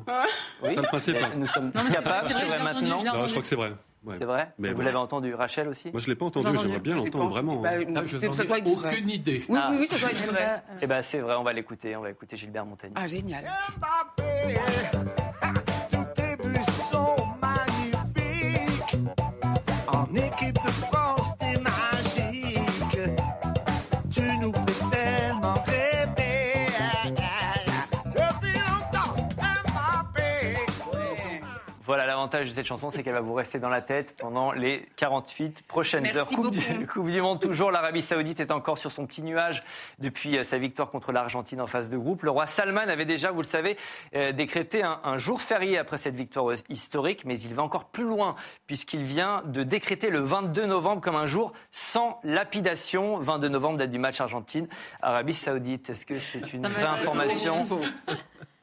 Oui. C'est le principe. Hein. Nous sommes... Non, il n'y a pas, c'est vrai, maintenant. Non, je crois que c'est vrai. C'est vrai Mais Vous l'avez entendu, Rachel aussi? Moi, je l'ai pas entendu, J'ai mais entendu. j'aimerais bien l'entendre vraiment. entendu. Bah, je c'est- n'en ça doit être vrai. aucune idée. Oui, Ah. oui, oui, ça doit être vrai. Eh ben c'est vrai, on va l'écouter, on va écouter Gilbert Montagny. Ah, génial. L'avantage de cette chanson, c'est qu'elle va vous rester dans la tête pendant les 48 prochaines Merci heures. Coupe du. Coupe du Monde, toujours, l'Arabie Saoudite est encore sur son petit nuage depuis euh, sa victoire contre l'Argentine en phase de groupe. Le roi Salman avait déjà, vous le savez, euh, décrété un, un jour férié après cette victoire historique, mais il va encore plus loin, puisqu'il vient de décréter le 22 novembre comme un jour sans lapidation. 22 novembre, date du match Argentine-Arabie Saoudite. Est-ce que c'est une vraie m'a- information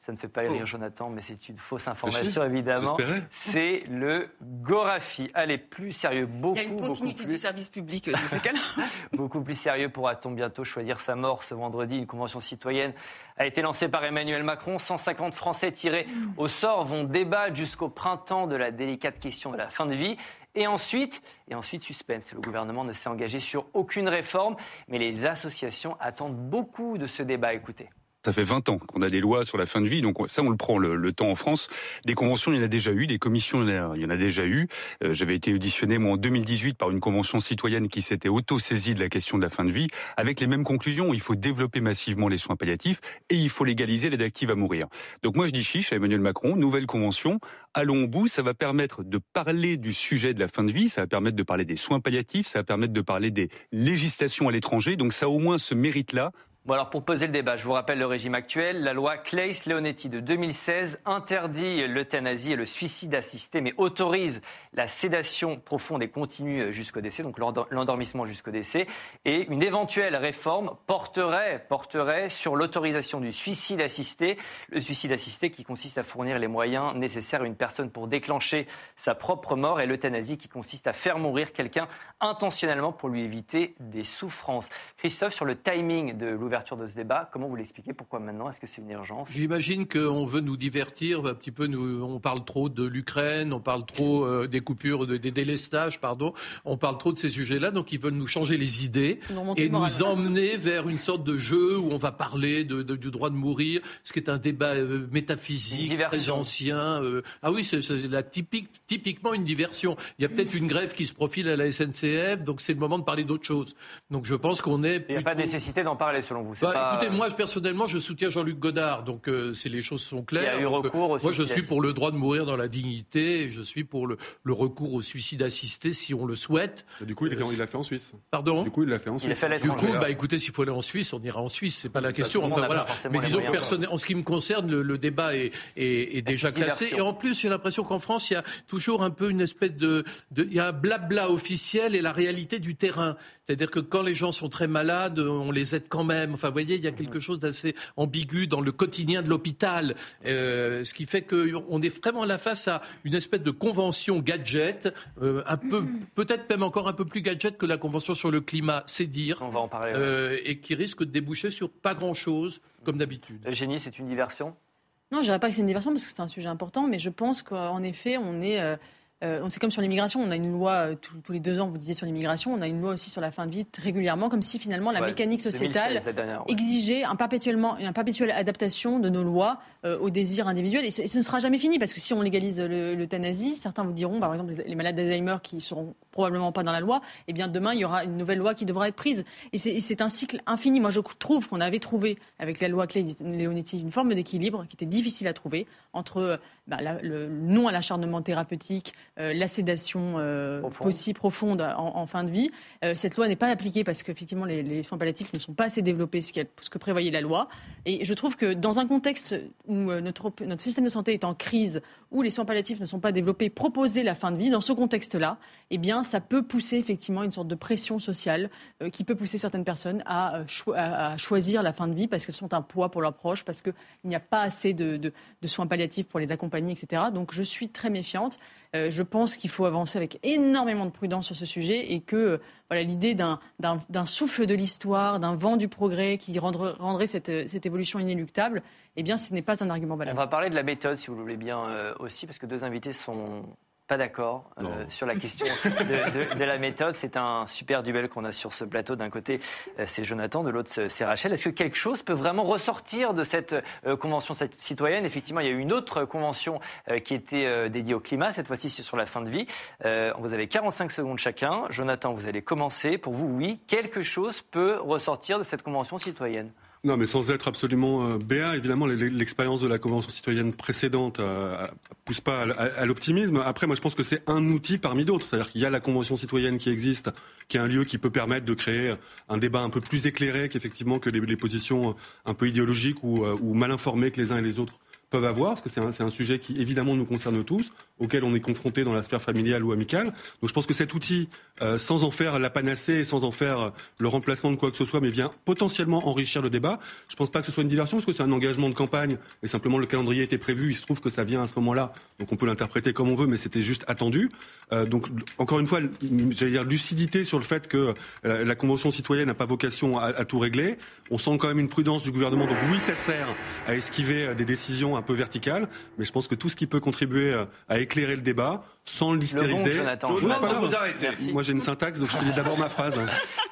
ça ne fait pas rire Jonathan, mais c'est une fausse information évidemment. C'est le Gorafi. Allez, plus sérieux, beaucoup, Il y a une continuité du plus, service public euh, ces cas-là. <laughs> beaucoup plus sérieux pourra-t-on bientôt choisir sa mort ce vendredi? Une convention citoyenne a été lancée par Emmanuel Macron. 150 Français tirés au sort vont débattre jusqu'au printemps de la délicate question de la fin de vie. Et ensuite, et ensuite, suspense. Le gouvernement ne s'est engagé sur aucune réforme, mais les associations attendent beaucoup de ce débat. Écoutez. Ça fait 20 ans qu'on a des lois sur la fin de vie, donc ça on le prend le, le temps en France. Des conventions, il y en a déjà eu, des commissions, il y en a, déjà eu. Euh, J'avais été auditionné moi en 2018 par une convention citoyenne qui s'était auto-saisie de la question de la fin de vie, avec les mêmes conclusions. Il faut développer massivement les soins palliatifs et il faut légaliser l'aide active à mourir. Donc moi je dis chiche à Emmanuel Macron, nouvelle convention, allons au bout, ça va permettre de parler du sujet de la fin de vie, ça va permettre de parler des soins palliatifs, ça va permettre de parler des législations à l'étranger, donc ça a au moins ce mérite-là Alors pour poser le débat, je vous rappelle le régime actuel. La loi Claes-Leonetti de 2016 interdit l'euthanasie et le suicide assisté, mais autorise la sédation profonde et continue jusqu'au décès, donc l'endor- l'endormissement jusqu'au décès. Et une éventuelle réforme porterait, porterait sur l'autorisation du suicide assisté. Le suicide assisté qui consiste à fournir les moyens nécessaires à une personne pour déclencher sa propre mort et l'euthanasie qui consiste à faire mourir quelqu'un intentionnellement pour lui éviter des souffrances. Christophe, sur le timing de l'ouverture de ce débat, comment vous l'expliquez? Pourquoi maintenant? Est-ce que c'est une urgence? J'imagine qu'on veut nous divertir un petit peu. Nous, on parle trop de l'Ukraine, on parle trop euh, des coupures, de- des délestages, pardon. On parle trop de ces sujets-là, donc ils veulent nous changer les idées et moral, nous emmener vers une sorte de jeu où on va parler de, de- du droit de mourir, ce qui est un débat euh, métaphysique, diversion. très ancien. euh. ah oui, c'est typique, typiquement une diversion. Il y a peut-être une grève qui se profile à la SNCF, donc c'est le moment de parler d'autre chose. Donc je pense qu'on est. Il n'y a pas nécessité d'en parler selon vous. bah, pas- écoutez, moi je- personnellement, je soutiens Jean-Luc Godard, donc euh, c'est les choses sont claires. Il y a eu Donc, recours au euh, moi, je suis pour le droit de mourir dans la dignité, et je suis pour le, le recours au suicide assisté si on le souhaite. Du coup, il l'a- fait en Suisse. Pardon? Du coup, il l'a fait en Suisse. fait du coup, bah, écoutez, s'il faut aller en Suisse, on ira en Suisse. C'est pas la Ça, question. Enfin, voilà. Mais disons que personne, en ce qui me concerne, le, le débat est, est, est déjà classé. Diversion. Et en plus, j'ai l'impression qu'en France, il y a toujours un peu une espèce de, de, il y a un blabla officiel et la réalité du terrain. C'est-à-dire que quand les gens sont très malades, on les aide quand même. Enfin, vous voyez, il y a quelque chose d'assez ambigu dans le quotidien de l'hôpital, euh, ce qui fait qu'on est vraiment là face à une espèce de convention gadget, euh, un peu, peut-être même encore un peu plus gadget que la convention sur le climat, c'est dire. On va en parler. ouais. Euh, et qui risque de déboucher sur pas grand-chose, comme d'habitude. Eugénie, c'est une diversion? Non, je dirais pas que c'est une diversion parce que c'est un sujet important, mais je pense qu'en effet, on est. euh, c'est comme sur l'immigration, on a une loi euh, tous, les deux ans, vous disiez sur l'immigration, on a une loi aussi sur la fin de vie régulièrement, comme si finalement la Ouais, mécanique 2016, sociétale la dernière, ouais. exigeait un perpétuellement, une perpétuelle adaptation de nos lois euh, aux désirs individuels. Et ce, et ce ne sera jamais fini parce que si on légalise le- l'euthanasie, certains vous diront, par exemple, les, malades d'Alzheimer qui seront probablement pas dans la loi, eh bien demain il y aura une nouvelle loi qui devra être prise. Et c'est un cycle infini. Moi je trouve qu'on avait trouvé avec la loi Clay-Leonetti une forme d'équilibre qui était difficile à trouver entre bah, la- le non à l'acharnement thérapeutique, euh, la sédation euh, Profonde. aussi profonde en, en fin de vie. Euh, cette loi n'est pas appliquée parce qu'effectivement les, les soins palliatifs ne sont pas assez développés, ce, que prévoyait la loi. Et je trouve que dans un contexte où euh, notre, système de santé est en crise, où les soins palliatifs ne sont pas développés, proposer la fin de vie, dans ce contexte-là, eh bien, ça peut pousser effectivement une sorte de pression sociale qui peut pousser certaines personnes à, cho- à- à choisir la fin de vie parce qu'elles sont un poids pour leurs proches, parce qu'il n'y a pas assez de, de- de soins palliatifs pour les accompagner, Donc, je suis très méfiante. Euh, je pense qu'il faut avancer avec énormément de prudence sur ce sujet et que euh, voilà l'idée d'un souffle de l'histoire, d'un vent du progrès qui rendrait, cette, euh, cette évolution inéluctable, eh bien, ce n'est pas un argument On valable. va parler de la méthode, si vous le voulez bien aussi, parce que deux invités sont pas d'accord euh, sur la question de, de- de la méthode. C'est un super duel qu'on a sur ce plateau. D'un côté, euh, c'est Jonathan, de l'autre, c'est Rachel. Est-ce que quelque chose peut vraiment ressortir de cette euh, convention citoyenne? Effectivement, il y a eu une autre convention euh, qui était dédiée au climat. Cette fois-ci, c'est sur la fin de vie. Vous avez 45 secondes chacun. Jonathan, vous allez commencer. Pour vous, oui, quelque chose peut ressortir de cette convention citoyenne? Non, mais sans être absolument euh, béat, évidemment, l'expérience de la Convention citoyenne précédente euh, pousse pas à, l'optimisme. Après, moi, je pense que c'est un outil parmi d'autres. C'est-à-dire qu'il y a la Convention citoyenne qui existe, qui est un lieu qui peut permettre de créer un débat un peu plus éclairé qu'effectivement que les, positions un peu idéologiques euh, ou mal informées que les uns et les autres peuvent avoir, parce que c'est un, sujet qui évidemment nous concerne tous, auquel on est confronté dans la sphère familiale ou amicale. Donc je pense que cet outil, euh, sans en faire la panacée sans en faire euh, le remplacement de quoi que ce soit, mais vient potentiellement enrichir le débat. Je pense pas que ce soit une diversion, parce que c'est un engagement de campagne, et simplement le calendrier était prévu, il se trouve que ça vient à ce moment-là, donc on peut l'interpréter comme on veut, mais c'était juste attendu. Euh, donc encore une fois, j'allais dire lucidité sur le fait que la Convention citoyenne n'a pas vocation à, tout régler. On sent quand même une prudence du gouvernement, donc oui, ça sert à esquiver des décisions un peu verticales, mais je pense que tout ce qui peut contribuer euh, à éclairer le débat, sans le c'est pas Jonathan, grave. vous arrêtez. Merci. Moi j'ai une syntaxe, donc je finis d'abord ma phrase. <laughs>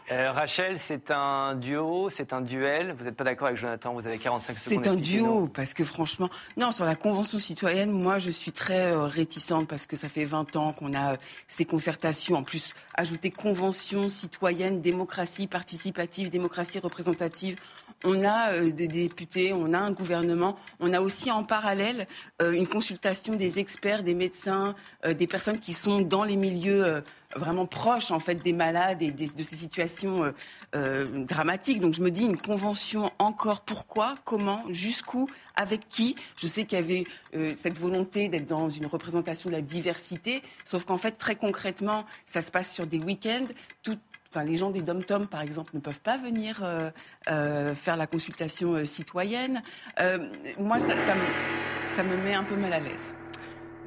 Euh, Rachel, c'est un duo, c'est un duel. Vous n'êtes pas d'accord avec Jonathan Vous avez 45 secondes. C'est un duo, parce que franchement, non, sur la Convention citoyenne, moi, je suis très euh, réticente parce que ça fait 20 ans qu'on a euh, ces concertations. En plus, ajouter Convention citoyenne, démocratie participative, démocratie représentative. On a euh, des députés, on a un gouvernement, on a aussi en parallèle euh, une consultation des experts, des médecins, euh, des personnes qui sont dans les milieux euh, vraiment proches en fait des malades et de ces situations euh, euh, dramatiques. Donc je me dis une convention encore. Pourquoi Comment Jusqu'où Avec qui? Je sais qu'il y avait cette volonté d'être dans une représentation de la diversité, sauf qu'en fait très concrètement, ça se passe sur des week-ends. Tout, les gens des dom-tom, par exemple, ne peuvent pas venir faire la consultation citoyenne. Moi, ça me met un peu mal à l'aise.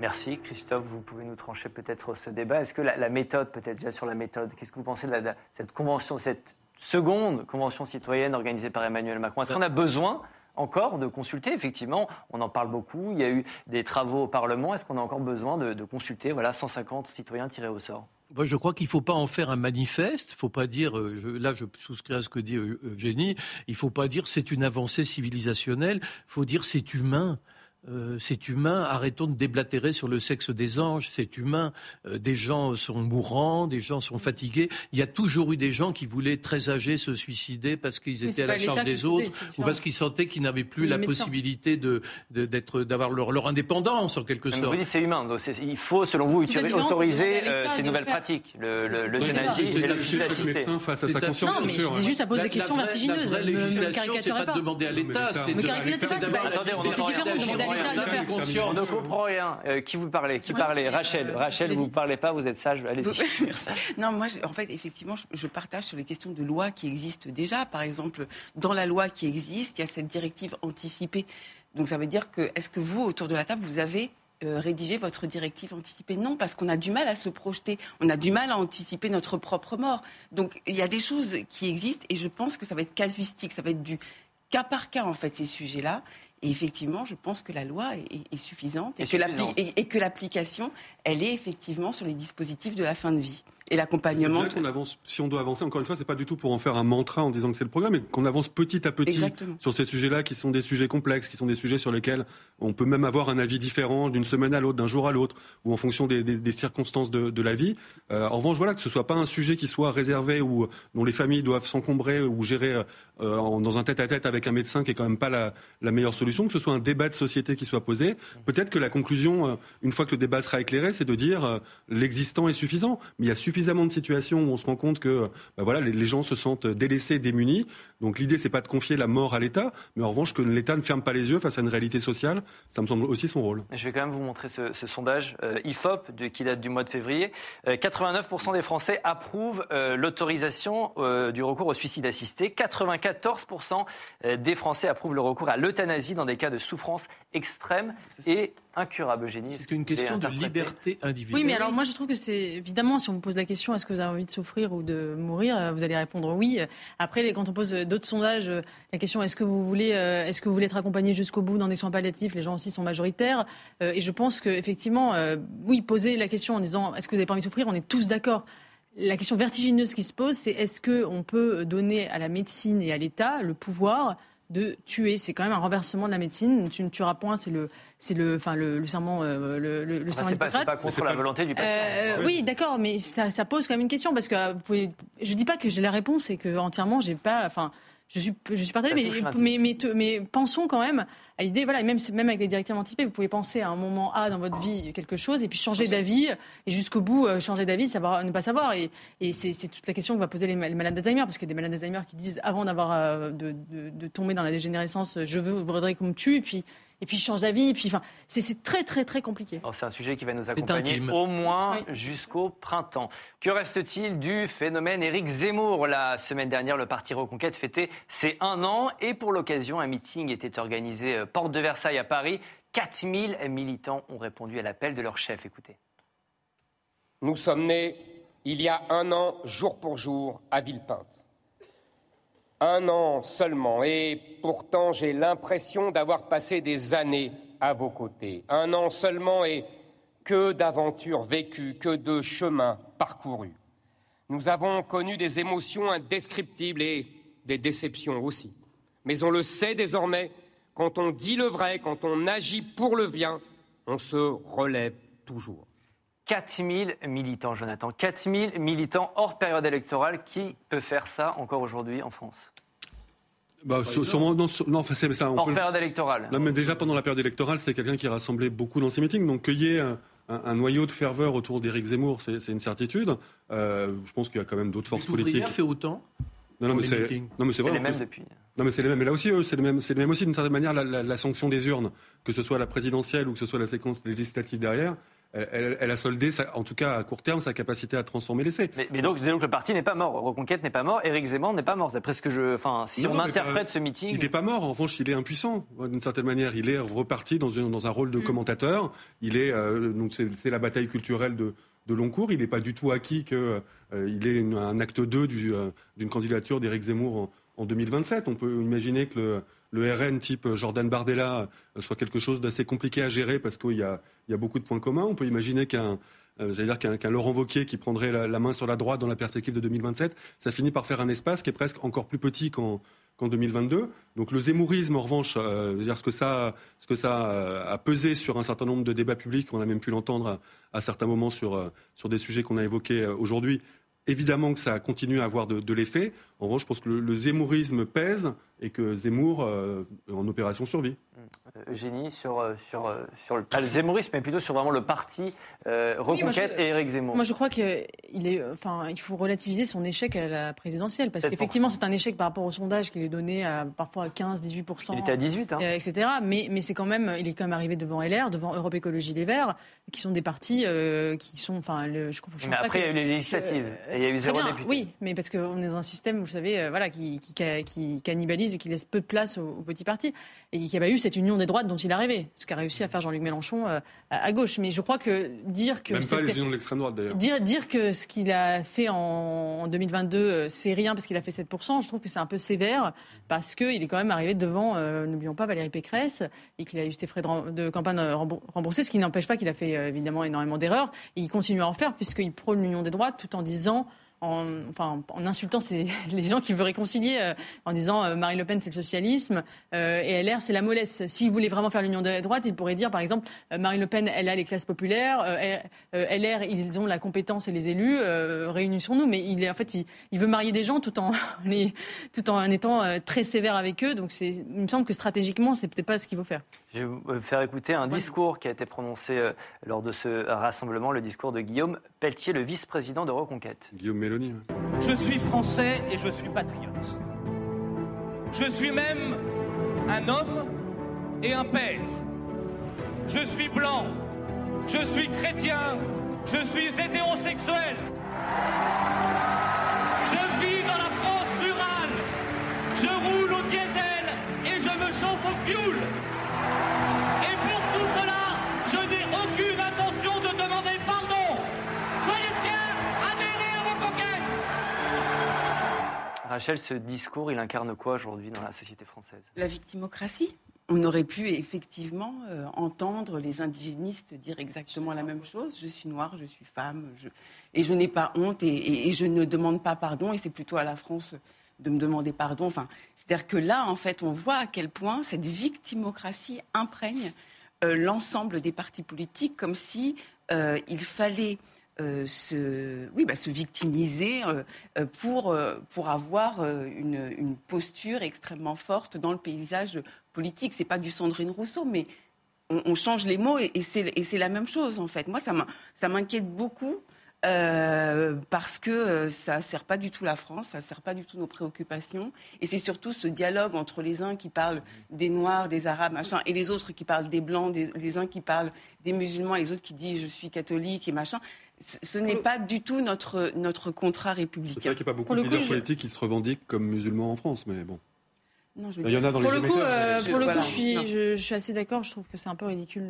Merci Christophe, vous pouvez nous trancher peut-être ce débat. Est-ce que la, méthode, peut-être déjà sur la méthode, qu'est-ce que vous pensez de, cette convention, cette seconde convention citoyenne organisée par Emmanuel Macron? Est-ce qu'on a besoin encore de consulter? Effectivement, on en parle beaucoup. Il y a eu des travaux au Parlement. Est-ce qu'on a encore besoin de, consulter Voilà, 150 citoyens tirés au sort? Moi, je crois qu'il ne faut pas en faire un manifeste. Il faut pas dire, euh, là, je souscris à ce que dit euh, Eugénie. Il faut pas dire c'est une avancée civilisationnelle. Il faut dire c'est humain. Euh, c'est humain, arrêtons de déblatérer sur le sexe des anges, c'est humain. Euh, des gens sont mourants, des gens sont fatigués. Il y a toujours eu des gens qui voulaient, très âgés, se suicider parce qu'ils étaient à la charge des le autres ou parce qu'ils sentaient qu'ils n'avaient plus la médecins. possibilité de, de- d'être, d'avoir leur, leur indépendance, en quelque sorte. Vous dites c'est humain. Donc c'est- il faut, selon vous, autoriser à euh, ces nouvelles le pratiques, le- le- c'est- et le médecin face à sa conscience, c'est sûr. je dis juste, ça pose La- des questions vertigineuses. C'est caricaturez pas de pas. demander à l'État, Mais c'est différent de demander à On ne comprend rien. Euh, qui vous parlez Qui parlait Rachel. Rachel, vous ne parlez pas, vous êtes sage. Allez-y. <laughs> Merci. <laughs> Non, moi, je- en fait, effectivement, je, partage sur les questions de loi qui existent déjà. Par exemple, dans la loi qui existe, il y a cette directive anticipée. Donc, ça veut dire que, est-ce que vous, autour de la table, vous avez euh, rédigé votre directive anticipée? Non, parce qu'on a du mal à se projeter. On a du mal à anticiper notre propre mort. Donc, il y a des choses qui existent et je pense que ça va être casuistique. Ça va être du cas par cas, en fait, ces sujets-là. Et effectivement, je pense que la loi est, est- suffisante et que et- et que l'application, elle est effectivement sur les dispositifs de la fin de vie et l'accompagnement. bien qu'on avance, si on doit avancer, encore une fois, c'est pas du tout pour en faire un mantra en disant que c'est le programme, mais qu'on avance petit à petit Exactement. sur ces sujets-là qui sont des sujets complexes, qui sont des sujets sur lesquels on peut même avoir un avis différent d'une semaine à l'autre, d'un jour à l'autre, ou en fonction des, des- des circonstances de, de la vie. Euh, en revanche, voilà, que ce soit pas un sujet qui soit réservé ou dont les familles doivent s'encombrer ou gérer euh, en- dans un tête-à-tête avec un médecin qui est quand même pas la, la meilleure solution, que ce soit un débat de société qui soit posé. Peut-être que la conclusion, euh, une fois que le débat sera éclairé, c'est de dire euh, l'existant est suffisant. Mais il y a suffisamment de situations où on se rend compte que bah voilà, les, gens se sentent délaissés, démunis. Donc l'idée, c'est pas de confier la mort à l'État, mais en revanche que l'État ne ferme pas les yeux face à une réalité sociale. Ça me semble aussi son rôle. Je vais quand même vous montrer ce, ce sondage euh, IFOP de- qui date du mois de février. Euh, 89% des Français approuvent euh, l'autorisation du recours au suicide assisté. 94% euh, des Français approuvent le recours à l'euthanasie dans des cas de souffrance extrême et incurable. Eugénie, C'est une question de liberté individuelle. Oui, mais alors moi je trouve que c'est évidemment si on vous pose la question est-ce que vous avez envie de souffrir ou de mourir, euh, vous allez répondre oui. Après, quand on pose d'autres sondages, euh, la question est-ce que vous voulez euh, est-ce que vous voulez être accompagné jusqu'au bout dans des soins palliatifs, les gens aussi sont majoritaires. Et je pense que effectivement, euh, oui, poser la question en disant est-ce que vous n'avez pas envie de souffrir, on est tous d'accord. La question vertigineuse qui se pose, c'est est-ce que on peut donner à la médecine et à l'État le pouvoir de tuer C'est quand même un renversement de la médecine. Tu ne tueras point, c'est le, c'est le, enfin le, le serment, euh, le, le, le Enfin, serment c'est pas, pas contre la volonté du patient. Euh, oui, d'accord, mais ça, ça pose quand même une question parce que euh, vous pouvez, je dis pas que j'ai la réponse et que entièrement j'ai pas, enfin, je suis, je suis partagée, mais, mais, mais, pensons quand même à l'idée, voilà, même, même avec des directives anticipées, vous pouvez penser à un moment A dans votre vie quelque chose et puis changer d'avis et jusqu'au bout euh, changer d'avis, savoir ne pas savoir et, et c'est toute la question que va poser les, les malades d'Alzheimer parce qu'il y a des malades d'Alzheimer qui disent avant d'avoir euh, de, de, de tomber dans la dégénérescence, je veux, voudrais qu'on me tue et puis et puis je change d'avis et puis enfin c'est très très très compliqué. Alors, C'est un sujet qui va nous accompagner au moins jusqu'au printemps. Que reste-t-il du phénomène Éric Zemmour? La semaine dernière, le parti Reconquête fêtait ses un an et pour l'occasion, un meeting était organisé euh, porte de Versailles à Paris. 4000 militants ont répondu à l'appel de leur chef. Écoutez. Nous sommes nés il y a un an, jour pour jour, à Villepinte. Un an seulement, et pourtant j'ai l'impression d'avoir passé des années à vos côtés. Un an seulement, et que d'aventures vécues, que de chemins parcourus. Nous avons connu des émotions indescriptibles et des déceptions aussi. Mais on le sait désormais, quand on dit le vrai, quand on agit pour le bien, on se relève toujours. 4000 militants, Jonathan. 4000 militants hors période électorale. Qui peut faire ça encore aujourd'hui en France? Bah, sûrement, non, non, enfin, c'est ça. On Hors peut période électorale. Non, mais déjà pendant la période électorale, c'est quelqu'un qui rassemblait beaucoup dans ses meetings. Donc qu'il y ait un, noyau de ferveur autour d'Éric Zemmour, c'est c'est une certitude. Euh, je pense qu'il y a quand même d'autres forces politiques. fait autant Non, non, mais c'est meetings. non, mais c'est vrai. C'est les mêmes depuis. Non, mais c'est les mêmes. Mais là aussi, eux, c'est les mêmes. C'est les mêmes aussi d'une certaine manière la, la- la sanction des urnes, que ce soit la présidentielle ou que ce soit la séquence législative derrière. Elle, a soldé, sa- en tout cas à court terme, sa capacité à transformer l'essai. Mais, mais donc, donc le parti n'est pas mort. Reconquête n'est pas mort. Éric Zemmour n'est pas mort. D'après ce que je. Enfin, si Non, on non, interprète pas- ce meeting. Il n'est pas mort, en revanche, il est impuissant, d'une certaine manière. Il est reparti dans, une- dans un rôle de Mm. commentateur. Il est, euh, donc c'est c'est la bataille culturelle de, de long cours. Il n'est pas du tout acquis qu'il ait une- un acte 2 du, euh, d'une candidature d'Éric Zemmour en, en 2027. On peut imaginer que le, le RN type Jordan Bardella euh, soit quelque chose d'assez compliqué à gérer parce qu'il y a, beaucoup de points communs. On peut imaginer qu'un euh, Laurent Wauquiez qui prendrait la, main sur la droite dans la perspective de 2027, ça finit par faire un espace qui est presque encore plus petit qu'en qu'en 2022. Donc le zémourisme, en revanche, euh, ce que ça, a pesé sur un certain nombre de débats publics, on a même pu l'entendre à, certains moments sur, des sujets qu'on a évoqués aujourd'hui. Évidemment que ça continue à avoir de l'effet. En revanche, je pense que le, le zémourisme pèse et que Zemmour, euh, en opération, survit. Euh, Eugénie, sur, euh, sur, sur le, pas le zémourisme, mais plutôt sur vraiment le parti euh, Oui, Reconquête je- et Éric Zemmour. Moi, je crois qu'il est, enfin, il faut relativiser son échec à la présidentielle, parce qu'effectivement, c'est un échec par rapport au sondage qu'il est donné à parfois à 15, 18 Il était à 18, hein. euh, etc. Mais, mais c'est quand même, il est quand même arrivé devant LR, devant Europe Écologie Les Verts, qui sont des partis euh, qui sont, enfin, le, je crois. je Mais après, il y a eu les législatives. euh, et il y a eu Très zéro bien, député. Oui, mais parce qu'on est dans un système, vous savez, euh, voilà, qui, qui, ca- qui cannibalise et qui laisse peu de place aux, aux petits partis. Et qui n'a pas eu cette union des droites dont il est arrivé. Ce qu'a réussi à faire Jean-Luc Mélenchon euh, à, à gauche. Mais je crois que dire que Même pas les unions de l'extrême droite, d'ailleurs. Dire, dire que ce qu'il a fait en, en 2022, euh, c'est rien parce qu'il a fait 7%, je trouve que c'est un peu sévère parce qu'il est quand même arrivé devant, n'oublions pas, Valérie Pécresse et qu'il a eu ses frais de, de campagne rembour- remboursés, ce qui n'empêche pas qu'il a fait évidemment énormément d'erreurs. Et il continue à en faire puisqu'il prône l'union des droites tout en disant en, enfin, en insultant ces- <laughs> les gens qui veulent réconcilier, euh, en disant euh, Marine Le Pen c'est le socialisme euh, et LR c'est la mollesse. S'il voulait vraiment faire l'union des droites, il pourrait dire par exemple euh, Marine Le Pen elle a les classes populaires, euh, euh, LR ils ont la compétence et les élus, euh, réunissons-nous. Mais il est en fait il, il veut marier des gens tout en <laughs> les, tout en étant euh, très sévère avec eux. Donc c'est, il me semble que stratégiquement c'est peut-être pas ce qu'il faut faire. Je vais vous faire écouter un discours qui a été prononcé euh, lors de ce rassemblement, le discours de Guillaume Pelletier, le vice-président de Reconquête. Guillaume Mélanie. Je suis français et je suis patriote. Je suis même un homme et un père. Je suis blanc. Je suis chrétien. Je suis hétérosexuel. Je vis dans la France rurale. Je roule au diesel et je me chauffe au fioul. Rachel, ce discours, il incarne quoi aujourd'hui dans la société française? La victimocratie. On aurait pu effectivement euh, entendre les indigénistes dire exactement la même chose. Je suis noire, je suis femme, et je n'ai pas honte et je ne demande pas pardon. Et c'est plutôt à la France de me demander pardon. Enfin, c'est-à-dire que là, en fait, on voit à quel point cette victimocratie imprègne euh, l'ensemble des partis politiques, comme si euh, il fallait euh, se, oui, bah, se victimiser euh, euh, pour, pour avoir une, une posture extrêmement forte dans le paysage politique. C'est pas du Sandrine Rousseau, mais on, change les mots et, et c'est la même chose en fait. Moi, ça m'in- ça m'inquiète beaucoup. parce que ça sert pas du tout la France, ça sert pas du tout nos préoccupations, et c'est surtout ce dialogue entre les uns qui parlent des Noirs, des Arabes, machin, et les autres qui parlent des Blancs, des, les uns qui parlent des musulmans, les autres qui disent je suis catholique et machin. Ce, n'est pas du tout notre notre contrat C'est républicain. vrai qu'il n'y a pas beaucoup Pour de le coup, leaders je- politiques qui se revendiquent comme musulmans en France, mais bon. Non, je Il y en dire, a dans Pour les le coup, euh, pour le coup, Voilà. je suis, je, je suis assez d'accord. Je trouve que c'est un peu ridicule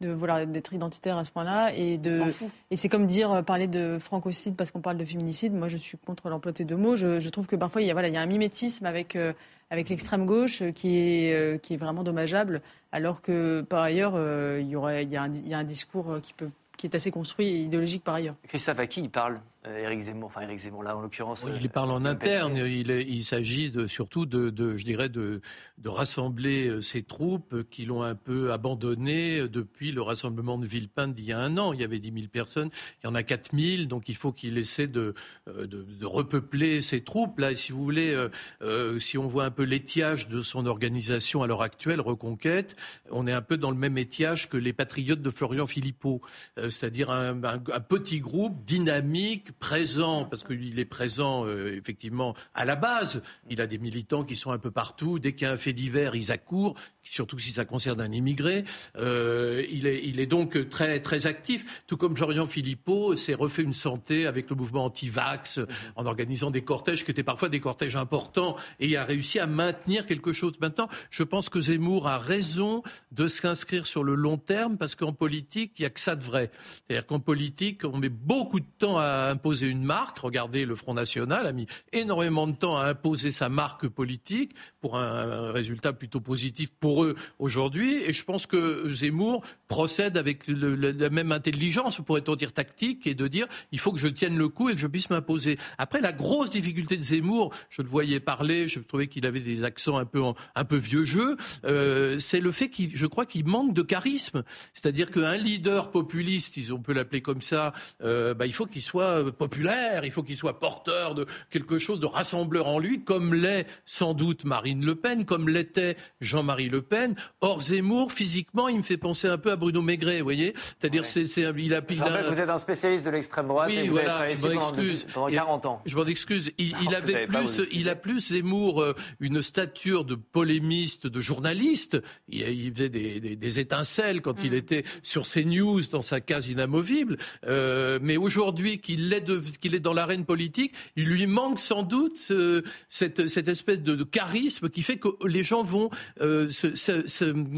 de, d'être identitaire à ce point-là et de. On s'en fout. Et c'est comme dire euh, parler de francocide parce qu'on parle de féminicide. Moi, je suis contre l'emploi de ces deux mots. Je, je trouve que parfois il y a voilà il y a un mimétisme avec euh, avec l'extrême gauche euh, qui est euh, qui est vraiment dommageable, alors que par ailleurs euh, il y aurait il y a un, il y a un discours euh, qui peut qui est assez construit et idéologique par ailleurs. Christophe, à qui il parle? Éric Zemmour, enfin Éric Zemmour là en l'occurrence. Oui, euh, il parle en interne. Il, est- il s'agit de, surtout de, de, je dirais, de, de rassembler euh, ces troupes qui l'ont un peu abandonné euh, depuis le rassemblement de Villepinte d'il y a un an. Il y avait 10 000 personnes, il y en a 4 000, donc il faut qu'il essaie de, euh, de, de repeupler ces troupes. Là, si vous voulez, euh, euh, si on voit un peu l'étiage de son organisation à l'heure actuelle, Reconquête, on est un peu dans le même étiage que les patriotes de Florian Philippot, Euh, c'est-à-dire un, un- un petit groupe dynamique, présent, parce qu'il est présent euh, effectivement à la base. Il a des militants qui sont un peu partout. Dès qu'il y a un fait divers, ils accourent, surtout si ça concerne un immigré. Euh, il, est, il est donc très, très actif, tout comme Florian Philippot s'est refait une santé avec le mouvement anti-vax, en organisant des cortèges qui étaient parfois des cortèges importants, et il a réussi à maintenir quelque chose. Maintenant, je pense que Zemmour a raison de s'inscrire sur le long terme, parce qu'en politique, il n'y a que ça de vrai. C'est-à-dire qu'en politique, on met beaucoup de temps à imposer une marque. Regardez, le Front National a mis énormément de temps à imposer sa marque politique pour un résultat plutôt positif pour eux aujourd'hui. Et je pense que Zemmour procède avec le- le- la même intelligence, pourrait-on dire tactique, et de dire il faut que je tienne le coup et que je puisse m'imposer. Après, la grosse difficulté de Zemmour, je le voyais parler, je trouvais qu'il avait des accents un peu un peu vieux jeu, euh, c'est le fait qu'il, je crois qu'il manque de charisme. C'est-à-dire qu'un leader populiste, on peut l'appeler comme ça, euh, bah, il faut qu'il soit populaire, il faut qu'il soit porteur de quelque chose de rassembleur en lui, comme l'est sans doute Marine Le Pen, comme l'était Jean-Marie Le Pen. Or Zemmour, physiquement, il me fait penser un peu à Bruno Maigret, vous voyez. C'est-à-dire, c'est, c'est, il a, il Je a- vous êtes un spécialiste de l'extrême droite et oui, vous voilà, avez je m'en excuse. pendant Et 40 ans. Je m'en excuse. Il, Non, il vous avait plus, il a plus Zemmour euh, une stature de polémiste, de journaliste. Il, il faisait des, des- des étincelles quand Mm. il était sur ses news dans sa case inamovible. Euh, mais aujourd'hui qu'il qu'il est dans l'arène politique, il lui manque sans doute ce- cette, espèce de, charisme qui fait que les gens vont, euh,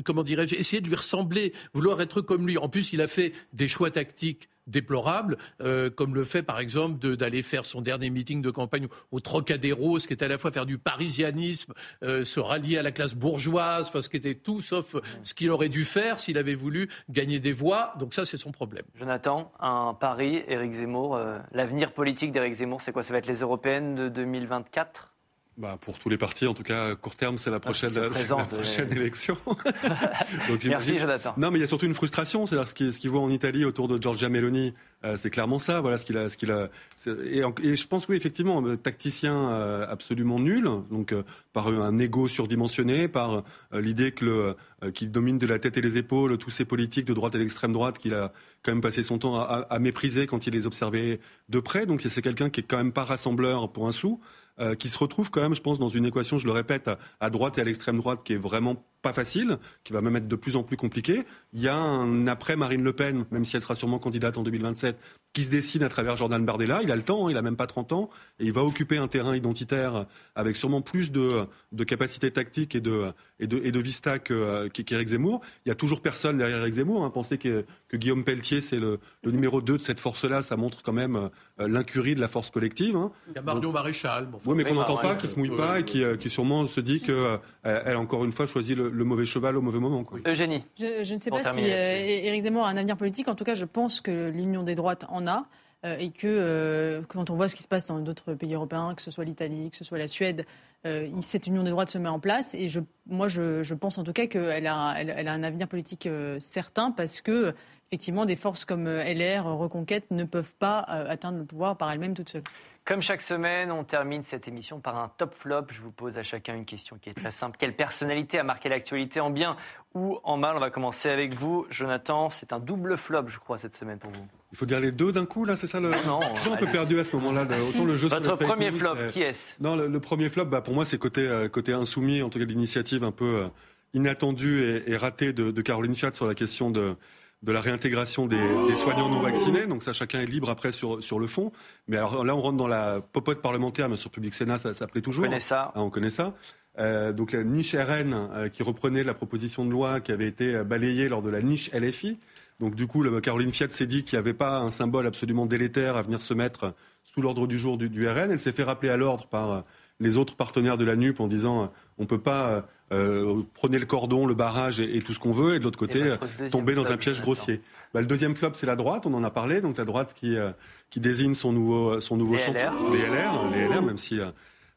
comment dirais-je, essayer de lui ressembler, vouloir être comme lui. En plus, il a fait des choix tactiques déplorables, euh, comme le fait par exemple d'aller faire son dernier meeting de campagne au Trocadéro, ce qui était à la fois faire du parisianisme, euh, se rallier à la classe bourgeoise, ce qui était tout sauf ce qu'il aurait dû faire s'il avait voulu gagner des voix. Donc ça, c'est son problème. Jonathan, un pari, Éric Zemmour. euh, L'avenir politique d'Éric Zemmour, c'est quoi? Ça va être les européennes de 2024 Bah, pour tous les partis, en tout cas, à court terme, c'est la prochaine, la prochaine <laughs> élection. <laughs> Donc, Merci, Jonathan. Non, mais il y a surtout une frustration. C'est-à-dire ce qu'il ce qu'il voit en Italie autour de Giorgia Meloni, euh, c'est clairement ça. Voilà ce qu'il a, ce qu'il a. Et, je pense oui, effectivement, euh, tacticien euh, absolument nul. Donc euh, par un ego surdimensionné, par l'idée qu'il domine de la tête et les épaules tous ces politiques de droite et d'extrême droite qu'il a quand même passé son temps à, à- à mépriser quand il les observait de près. Donc c'est quelqu'un qui est quand même pas rassembleur pour un sou. Euh, qui se retrouve quand même, je pense, dans une équation, je le répète, à, droite et à l'extrême droite, qui est vraiment pas facile, qui va même être de plus en plus compliqué. Il y a un après Marine Le Pen, même si elle sera sûrement candidate en 2027, qui se dessine à travers Jordan Bardella. Il a le temps, hein, il a même pas 30 ans, et il va occuper un terrain identitaire avec sûrement plus de, de capacités tactiques et de, et de, et de vista qu'Éric Zemmour. Il y a toujours personne derrière Éric Zemmour. Hein. Penser que, que Guillaume Pelletier, c'est le, le numéro 2 de cette force-là, ça montre quand même euh, l'incurie de la force collective. Hein. Il y a Marion Maréchal. oui, mais qu'on n'entend pas, qui se mouille pas et qui, euh, qui sûrement se dit qu'elle a encore une fois choisi le, le, mauvais cheval au mauvais moment. Quoi. Eugénie. Je, je ne sais pas si euh, Éric Zemmour a un avenir politique. En tout cas, je pense que l'union des droites en a. Euh, et que euh, quand on voit ce qui se passe dans d'autres pays européens, que ce soit l'Italie, que ce soit la Suède, euh, cette union des droites se met en place. Et moi, je, pense en tout cas qu'elle a, a un avenir politique certain parce que effectivement, des forces comme LR, Reconquête, ne peuvent pas atteindre le pouvoir par elles-mêmes toutes seules. Comme chaque semaine, on termine cette émission par un top flop. Je vous pose à chacun une question qui est très simple. Quelle personnalité a marqué l'actualité en bien ou en mal? On va commencer avec vous, Jonathan. C'est un double flop, je crois, cette semaine pour vous. Il faut dire les deux d'un coup, là, c'est ça le. Non, je suis un peu perdu à ce moment-là. Autant le jeu. Votre premier flop, qui est-ce? Non, le, le, premier flop, bah, pour moi, c'est côté, euh, côté insoumis, en tout cas l'initiative un peu euh, inattendue et, et ratée de, de Caroline Fiat sur la question de de la réintégration des, des, soignants non vaccinés. Donc ça, chacun est libre après sur, sur le fond. Mais alors là, on rentre dans la popote parlementaire, mais sur Public Sénat, ça s'appelait toujours. On connaît ça? Ah, on connaît ça. Euh, donc la niche RN qui reprenait la proposition de loi qui avait été balayée lors de la niche LFI. Donc du coup, Caroline Fiat s'est dit qu'il n'y avait pas un symbole absolument délétère à venir se mettre sous l'ordre du jour du, du RN. Elle s'est fait rappeler à l'ordre par les autres partenaires de la NUP en disant on ne peut pas euh, prenez le cordon, le barrage et, et tout ce qu'on veut, et de l'autre côté, tomber dans un piège grossier. Bah, le deuxième flop, c'est la droite, on en a parlé, donc la droite qui, euh, qui désigne son nouveau, son nouveau champion. Les LR, les LR, même si... Euh,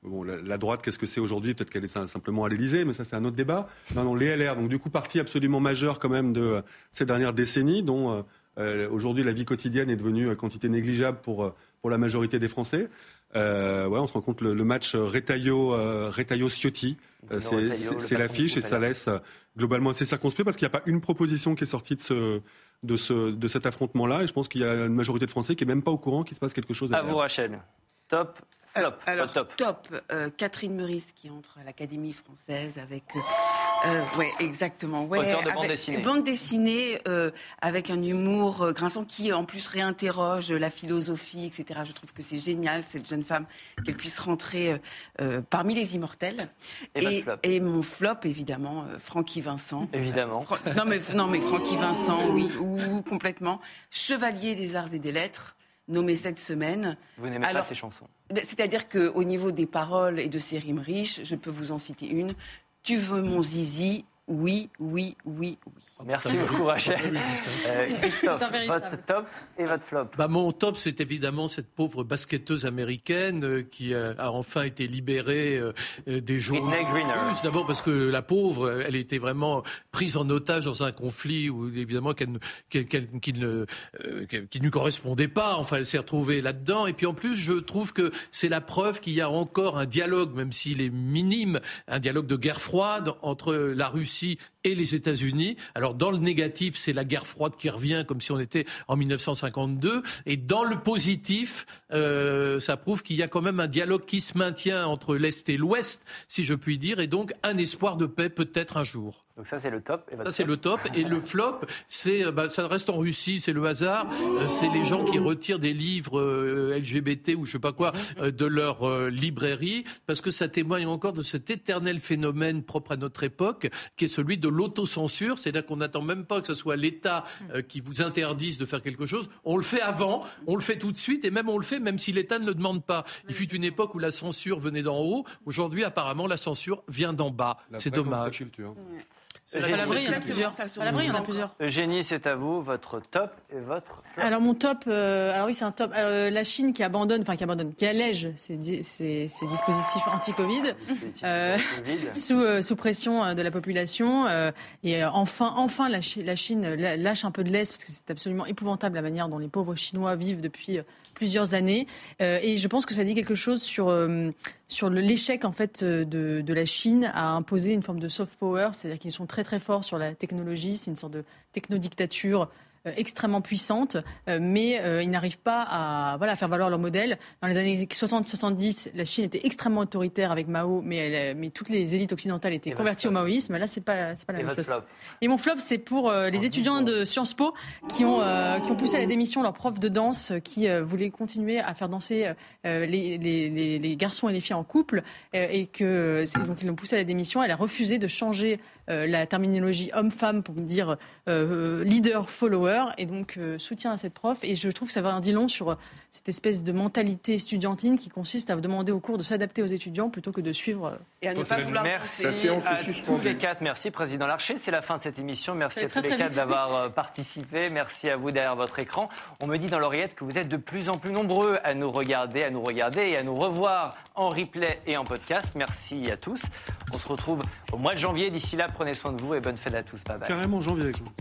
Bon, la, la droite, qu'est-ce que c'est aujourd'hui? Peut-être qu'elle est simplement à l'Élysée, mais ça c'est un autre débat. Non, non, les LR, donc du coup parti absolument majeur quand même de ces dernières décennies, dont euh, aujourd'hui la vie quotidienne est devenue quantité négligeable pour pour la majorité des Français. Euh, ouais, on se rend compte le, le match Retailleau, euh, Ciotti, euh, c'est l'affiche et ça laisse globalement assez circonspect parce qu'il n'y a pas une proposition qui est sortie de ce de, ce, de cet affrontement-là. Et je pense qu'il y a une majorité de Français qui n'est même pas au courant qu'il se passe quelque chose. À, à vous, Rachel. Top, flop. Alors, top. top euh, Catherine Meurice qui entre à l'Académie française avec. Euh, euh, ouais, exactement. Ouais, Auteur de avec, bande dessinée. Bande dessinée euh, avec un humour euh, grinçant qui en plus réinterroge la philosophie, etc. Je trouve que c'est génial cette jeune femme qu'elle puisse rentrer euh, parmi les immortels. Et votre flop et mon flop évidemment, euh, Francky Vincent. Évidemment. Fra- non mais non mais Francky Vincent, oui, ou complètement chevalier des arts et des lettres nommé cette semaine. Vous n'aimez pas ces chansons ben, C'est-à-dire qu'au niveau des paroles et de ces rimes riches, je peux vous en citer une. Tu veux mon zizi oui, oui, oui, oui. Merci beaucoup, Rachel. Euh, Christophe, votre top et votre flop. Bah, mon top, c'est évidemment cette pauvre basketteuse américaine euh, qui euh, a enfin été libérée euh, des jours. D'abord parce que la pauvre, elle était vraiment prise en otage dans un conflit où évidemment qu'elle, ne- qu'elle- qu'elle- qu'il ne, qu'elle- qui ne lui correspondait pas. Enfin, elle s'est retrouvée là-dedans. Et puis en plus, je trouve que c'est la preuve qu'il y a encore un dialogue, même s'il est minime, un dialogue de guerre froide entre la Russie et les États-Unis. Alors dans le négatif, c'est la guerre froide qui revient comme si on était en 1952. Et dans le positif, euh, ça prouve qu'il y a quand même un dialogue qui se maintient entre l'Est et l'Ouest, si je puis dire, et donc un espoir de paix peut-être un jour. Donc ça, c'est le top. Et Ça, c'est flop le top. Et le flop, c'est, euh, bah, ça reste en Russie, c'est le hasard. Euh, c'est les gens qui retirent des livres euh, LGBT ou je sais pas quoi de leur librairie, parce que ça témoigne encore de cet éternel phénomène propre à notre époque, qui est celui de l'autocensure. C'est-à-dire qu'on n'attend même pas que ce soit l'État euh, qui vous interdise de faire quelque chose. On le fait avant, on le fait tout de suite, et même on le fait même si l'État ne le demande pas. Il fut une époque où la censure venait d'en haut. Aujourd'hui, apparemment, la censure vient d'en bas. La C'est dommage. À l'abri, il y en a plusieurs. À l'abri, il y en a plusieurs. Eugénie, c'est à vous. Votre top et votre flop. Alors mon top, euh, alors oui c'est un top. Euh, la Chine qui abandonne, enfin qui abandonne, qui allège ses, di- ses- ses dispositifs anti-Covid euh, <laughs> sous, euh, sous pression euh, de la population. euh, et enfin, enfin la, Chi- la Chine lâche un peu de l'est parce que c'est absolument épouvantable la manière dont les pauvres Chinois vivent depuis plusieurs années. Euh, et je pense que ça dit quelque chose sur euh, sur l'échec en fait euh, de, de la Chine à imposer une forme de soft power, c'est-à-dire qu'ils sont très très forts sur la technologie, c'est une sorte de technodictature extrêmement puissantes, euh, mais euh, ils n'arrivent pas à, voilà, à faire valoir leur modèle. Dans les années 60-70, la Chine était extrêmement autoritaire avec Mao, mais, elle, mais toutes les élites occidentales étaient converties au maoïsme. Là, c'est pas, c'est pas la Et même chose. flop Et mon flop, c'est pour euh, les étudiants de Sciences Po qui ont, euh, qui ont poussé à la démission leur prof de danse euh, qui euh, voulait continuer à faire danser euh, les, les, les, les garçons et les filles en couple euh, et que donc ils l'ont poussée à la démission. Elle a refusé de changer euh, la terminologie homme-femme pour me dire euh, leader-follower et donc euh, soutien à cette prof. Et je trouve que ça va un dit long sur euh, cette espèce de mentalité estudiantine qui consiste à demander aux cours de s'adapter aux étudiants plutôt que de suivre. euh, Et à ne pas vouloir Merci à tous les quatre. Merci, Président Larcher. C'est la fin de cette émission. Merci à tous les quatre d'avoir euh, participé. Merci à vous derrière votre écran. On me dit dans l'oreillette que vous êtes de plus en plus nombreux à nous regarder, à nous regarder et à nous revoir en replay et en podcast. Merci à tous. On se retrouve au mois de janvier. D'ici là, prenez soin de vous et bonne fête à tous. Bye bye. Carrément janvier avec moi.